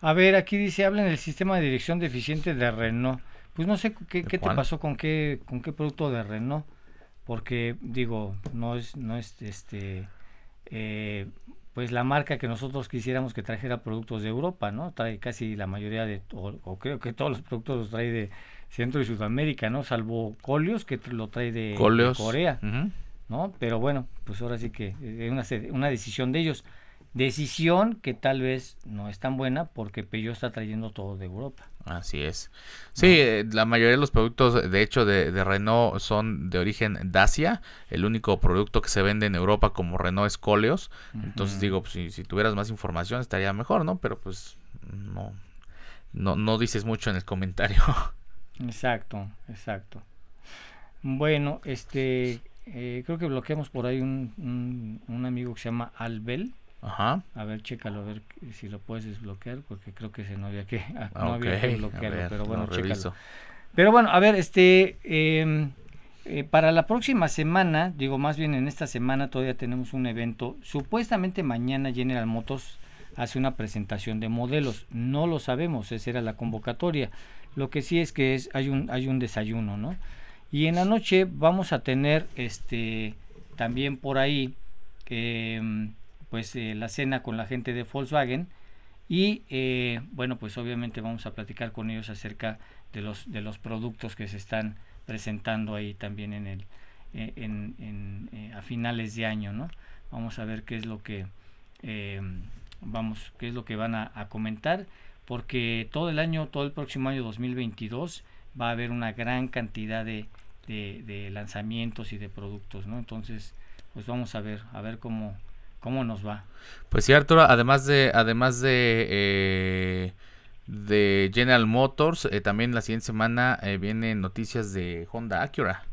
[SPEAKER 1] A ver, aquí dice, hablan del sistema de dirección deficiente de Renault. Pues no sé qué, qué te pasó con qué, con qué producto de Renault, porque digo, no es, no es este, eh, pues la marca que nosotros quisiéramos que trajera productos de Europa, ¿no? Trae casi la mayoría de, o creo que todos los productos los trae de, Centro y Sudamérica, ¿no? Salvo Colios, que lo trae de, Corea, ¿no? Pero bueno, pues ahora sí que es una, una decisión de ellos. Decisión que tal vez no es tan buena porque Peugeot está trayendo todo de Europa.
[SPEAKER 2] Así es. Sí, eh, la mayoría de los productos, de hecho, de, Renault son de origen Dacia. El único producto que se vende en Europa como Renault es Coleos. Entonces digo, pues, si, si, tuvieras más información estaría mejor, ¿no? Pero pues no, no, no dices mucho en el comentario.
[SPEAKER 1] Exacto, exacto. Bueno, este, eh, creo que bloqueamos por ahí un, un, amigo que se llama Albel. Ajá. A ver, chécalo, a ver si lo puedes desbloquear, porque creo que se no había que, ah, no había que bloquearlo, pero bueno, chécalo. Pero bueno, a ver, este, em, eh, para la próxima semana, digo más bien en esta semana todavía tenemos un evento, supuestamente mañana General Motors hace una presentación de modelos, no lo sabemos, esa era la convocatoria. Lo que sí es que es, hay, un, hay un desayuno, ¿no? Y en la noche vamos a tener este también por ahí em, pues eh, la cena con la gente de Volkswagen. Y eh, bueno pues obviamente vamos a platicar con ellos acerca de los de los productos que se están presentando ahí también en el eh, en, a finales de año no vamos a ver qué es lo que em, vamos, qué es lo que van a, comentar, porque todo el año, todo el próximo año 2022 va a haber una gran cantidad de, de, lanzamientos y de productos, ¿no? Entonces, pues vamos a ver, a ver cómo, cómo nos va.
[SPEAKER 2] Pues sí, Arturo, además de, además de, eh, de General Motors, eh, también la siguiente semana eh, vienen noticias de Honda Acura.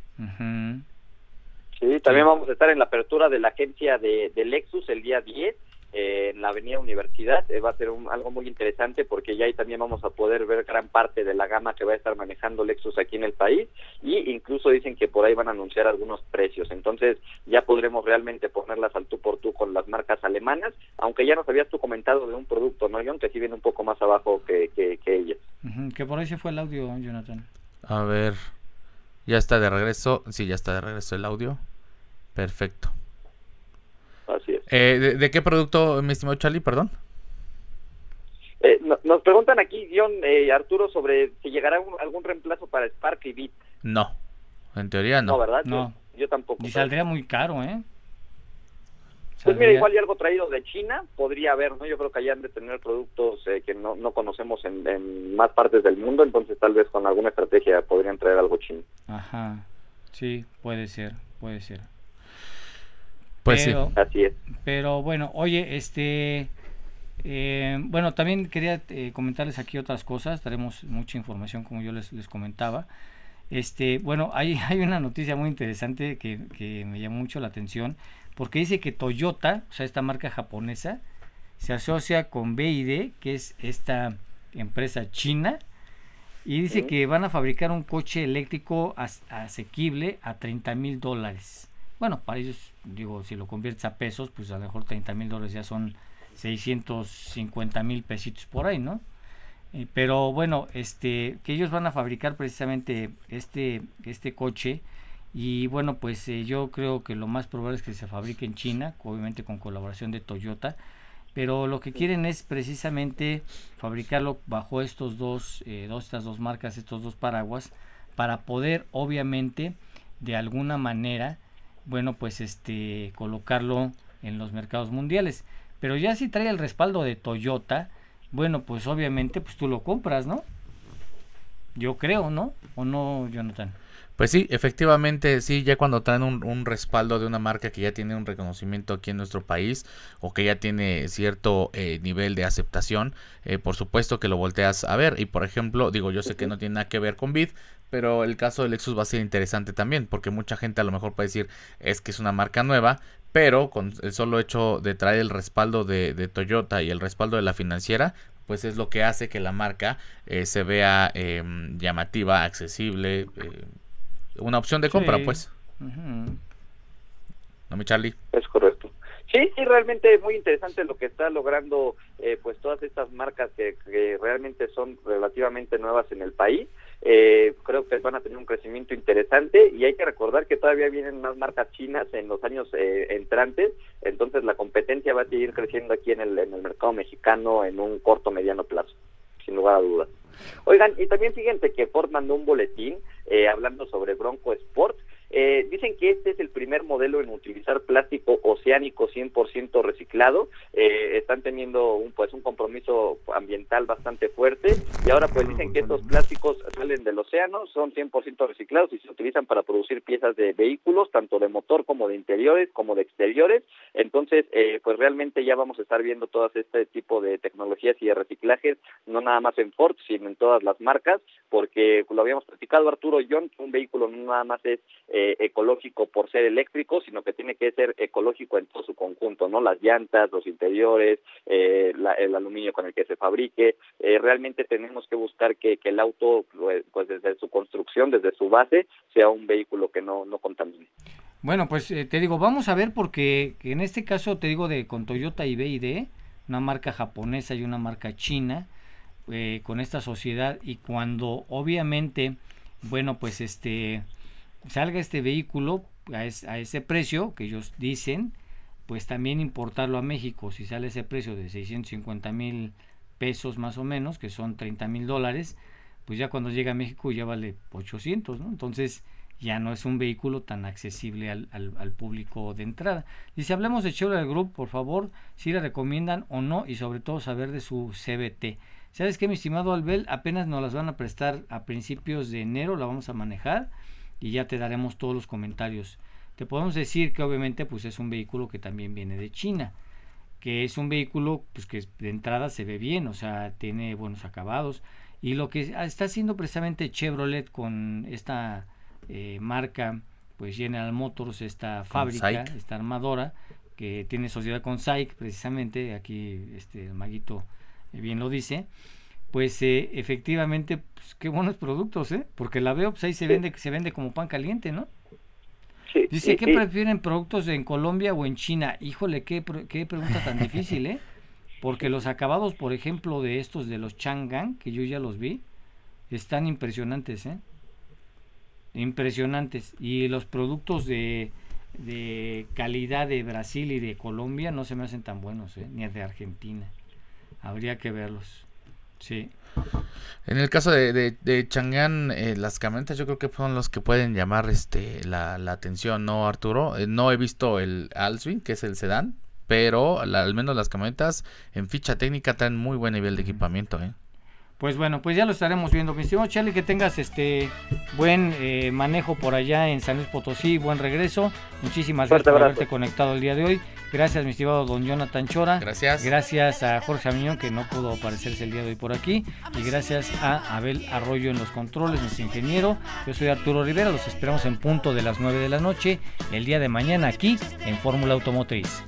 [SPEAKER 3] Sí, también vamos a estar en la apertura de la agencia de, de Lexus el día 10 eh, en la Avenida Universidad. Eh, va a ser algo muy interesante porque ya ahí también vamos a poder ver gran parte de la gama que va a estar manejando Lexus aquí en el país y incluso dicen que por ahí van a anunciar algunos precios. Entonces ya podremos realmente ponerlas al tú por tú con las marcas alemanas, aunque ya nos habías tú comentado de un producto, ¿no, John? Que sí viene un poco más abajo que, que, ellas.
[SPEAKER 1] que por ahí se fue el audio, Jonathan.
[SPEAKER 2] A ver, ya está de regreso. Sí, ya está de regreso el audio. Perfecto. Eh, ¿de, qué producto, mi estimado Charlie, perdón?
[SPEAKER 3] Eh, nos preguntan aquí, John, eh, Arturo, sobre si llegará algún reemplazo para Spark y Bit.
[SPEAKER 2] No, en teoría no.
[SPEAKER 3] No, ¿verdad?
[SPEAKER 1] No.
[SPEAKER 3] Yo, tampoco.
[SPEAKER 1] Y saldría muy caro, ¿eh?
[SPEAKER 3] Pues mira, igual y algo traído de China podría haber, ¿no? Yo creo que allá han de tener productos eh, que no, no conocemos en, en, más partes del mundo, entonces tal vez con alguna estrategia podrían traer algo chino.
[SPEAKER 1] Ajá, sí, puede ser, puede ser.
[SPEAKER 2] Pues sí.
[SPEAKER 3] Así es.
[SPEAKER 1] Pero bueno, oye, este... Eh, bueno, también quería eh, comentarles aquí otras cosas, tenemos mucha información como yo les, les comentaba. Este, bueno, hay, hay una noticia muy interesante que, que me llamó mucho la atención, porque dice que Toyota, o sea, esta marca japonesa, se asocia con BID, que es esta empresa china, y dice que van a fabricar un coche eléctrico asequible a 30 mil dólares. Bueno, para ellos, digo, si lo conviertes a pesos, pues a lo mejor 30 mil dólares ya son 650 mil pesitos por ahí, ¿no? Eh, pero bueno, este, que ellos van a fabricar precisamente este, este coche y bueno, pues eh, yo creo que lo más probable es que se fabrique en China, obviamente con colaboración de Toyota, pero lo que quieren es precisamente fabricarlo bajo estos dos, eh, dos, estas dos marcas, estos dos paraguas, para poder obviamente de alguna manera bueno, pues este colocarlo en los mercados mundiales. Pero ya si trae el respaldo de Toyota, bueno, pues obviamente pues tú lo compras, ¿no? Yo creo, ¿no? ¿O no, Jonathan?
[SPEAKER 2] Pues sí, efectivamente, sí, ya cuando traen un, respaldo de una marca que ya tiene un reconocimiento aquí en nuestro país o que ya tiene cierto eh, nivel de aceptación, eh, por supuesto que lo volteas a ver. Y por ejemplo, digo, yo sé que no tiene nada que ver con Bid, pero el caso de Lexus va a ser interesante también, porque mucha gente a lo mejor puede decir es que es una marca nueva, pero con el solo hecho de traer el respaldo de, Toyota y el respaldo de la financiera, pues es lo que hace que la marca eh, se vea em, llamativa, accesible, eh, una opción de compra, pues. ¿No, mi Charlie?
[SPEAKER 3] Es correcto. Sí, sí, realmente muy interesante lo que está logrando eh, pues todas estas marcas que, que, realmente son relativamente nuevas en el país eh, creo que van a tener un crecimiento interesante y hay que recordar que todavía vienen más marcas chinas en los años eh, entrantes, entonces la competencia va a seguir creciendo aquí en el, en el mercado mexicano en un corto mediano plazo, sin lugar a dudas. Oigan, y también fíjense que Ford mandó un boletín eh, hablando sobre Bronco Sport, eh, dicen que este es el primer modelo en utilizar plástico oceánico 100% reciclado. Eh, están teniendo un pues un compromiso ambiental bastante fuerte y ahora pues dicen que estos plásticos salen del océano, son 100% reciclados y se utilizan para producir piezas de vehículos, tanto de motor como de interiores, como de exteriores. Entonces, eh, pues realmente ya vamos a estar viendo todo este tipo de tecnologías y de reciclajes, no nada más en Ford, sino en todas las marcas, porque lo habíamos platicado Arturo John, un vehículo no nada más es eh, ecológico por ser eléctrico, sino que tiene que ser ecológico en todo su conjunto, ¿no? Las llantas, los interiores, eh, el aluminio con el que se fabrique. Eh, realmente tenemos que buscar que, el auto, pues, pues desde su construcción, desde su base, sea un vehículo que no, no contamine.
[SPEAKER 1] Bueno, pues te digo, vamos a ver porque en este caso te digo de con Toyota y BID, una marca japonesa y una marca china, con esta sociedad y cuando obviamente, bueno, pues este salga este vehículo a, ese precio que ellos dicen, pues también importarlo a México, si sale ese precio de 650 mil pesos más o menos, que son 30 mil dólares, pues ya cuando llega a México ya vale 800, ¿no? Entonces ya no es un vehículo tan accesible al, al, público de entrada. Y si hablamos de Chevrolet Group, por favor, si le recomiendan o no y sobre todo saber de su CBT. ¿Sabes qué, mi estimado Albel? Apenas nos las van a prestar a principios de enero, la vamos a manejar y ya te daremos todos los comentarios. Te podemos decir que obviamente pues es un vehículo que también viene de China, que es un vehículo pues que de entrada se ve bien, o sea, tiene buenos acabados. Y lo que está haciendo precisamente Chevrolet con esta eh, marca, pues General Motors, esta fábrica, esta armadora, que tiene sociedad con SAIC, precisamente, aquí este, el maguito eh, bien lo dice, pues eh, efectivamente, pues, qué buenos productos, ¿eh? Porque la veo, pues ahí se vende, se vende como pan caliente, ¿no? Dice, ¿qué prefieren productos en Colombia o en China? Híjole, qué, qué pregunta tan difícil, ¿eh? Porque los acabados, por ejemplo, de estos de los Chang'an, que yo ya los vi, están impresionantes, ¿eh? impresionantes. Y los productos de, de calidad de Brasil y de Colombia no se me hacen tan buenos, ¿eh? ni de Argentina. Habría que verlos. Sí.
[SPEAKER 2] En el caso de, de, de Chang'an, eh, las camionetas yo creo que son los que pueden llamar este la, la atención, ¿no, Arturo? Eh, no he visto el Alsby, que es el sedán, pero al menos las camionetas en ficha técnica traen muy buen nivel de equipamiento, ¿eh?
[SPEAKER 1] Pues bueno, pues ya lo estaremos viendo. Mi estimado Charlie, que tengas este buen eh, manejo por allá en San Luis Potosí, buen regreso. Muchísimas gracias por haberte conectado el día de hoy. Gracias, mi estimado don Jonathan Chora.
[SPEAKER 2] Gracias.
[SPEAKER 1] Gracias a Jorge Amiñón, que no pudo aparecerse el día de hoy por aquí. Y gracias a Abel Arroyo en los controles, nuestro ingeniero. Yo soy Arturo Rivera, los esperamos en punto de las 9 de la noche, el día de mañana aquí en Fórmula Automotriz.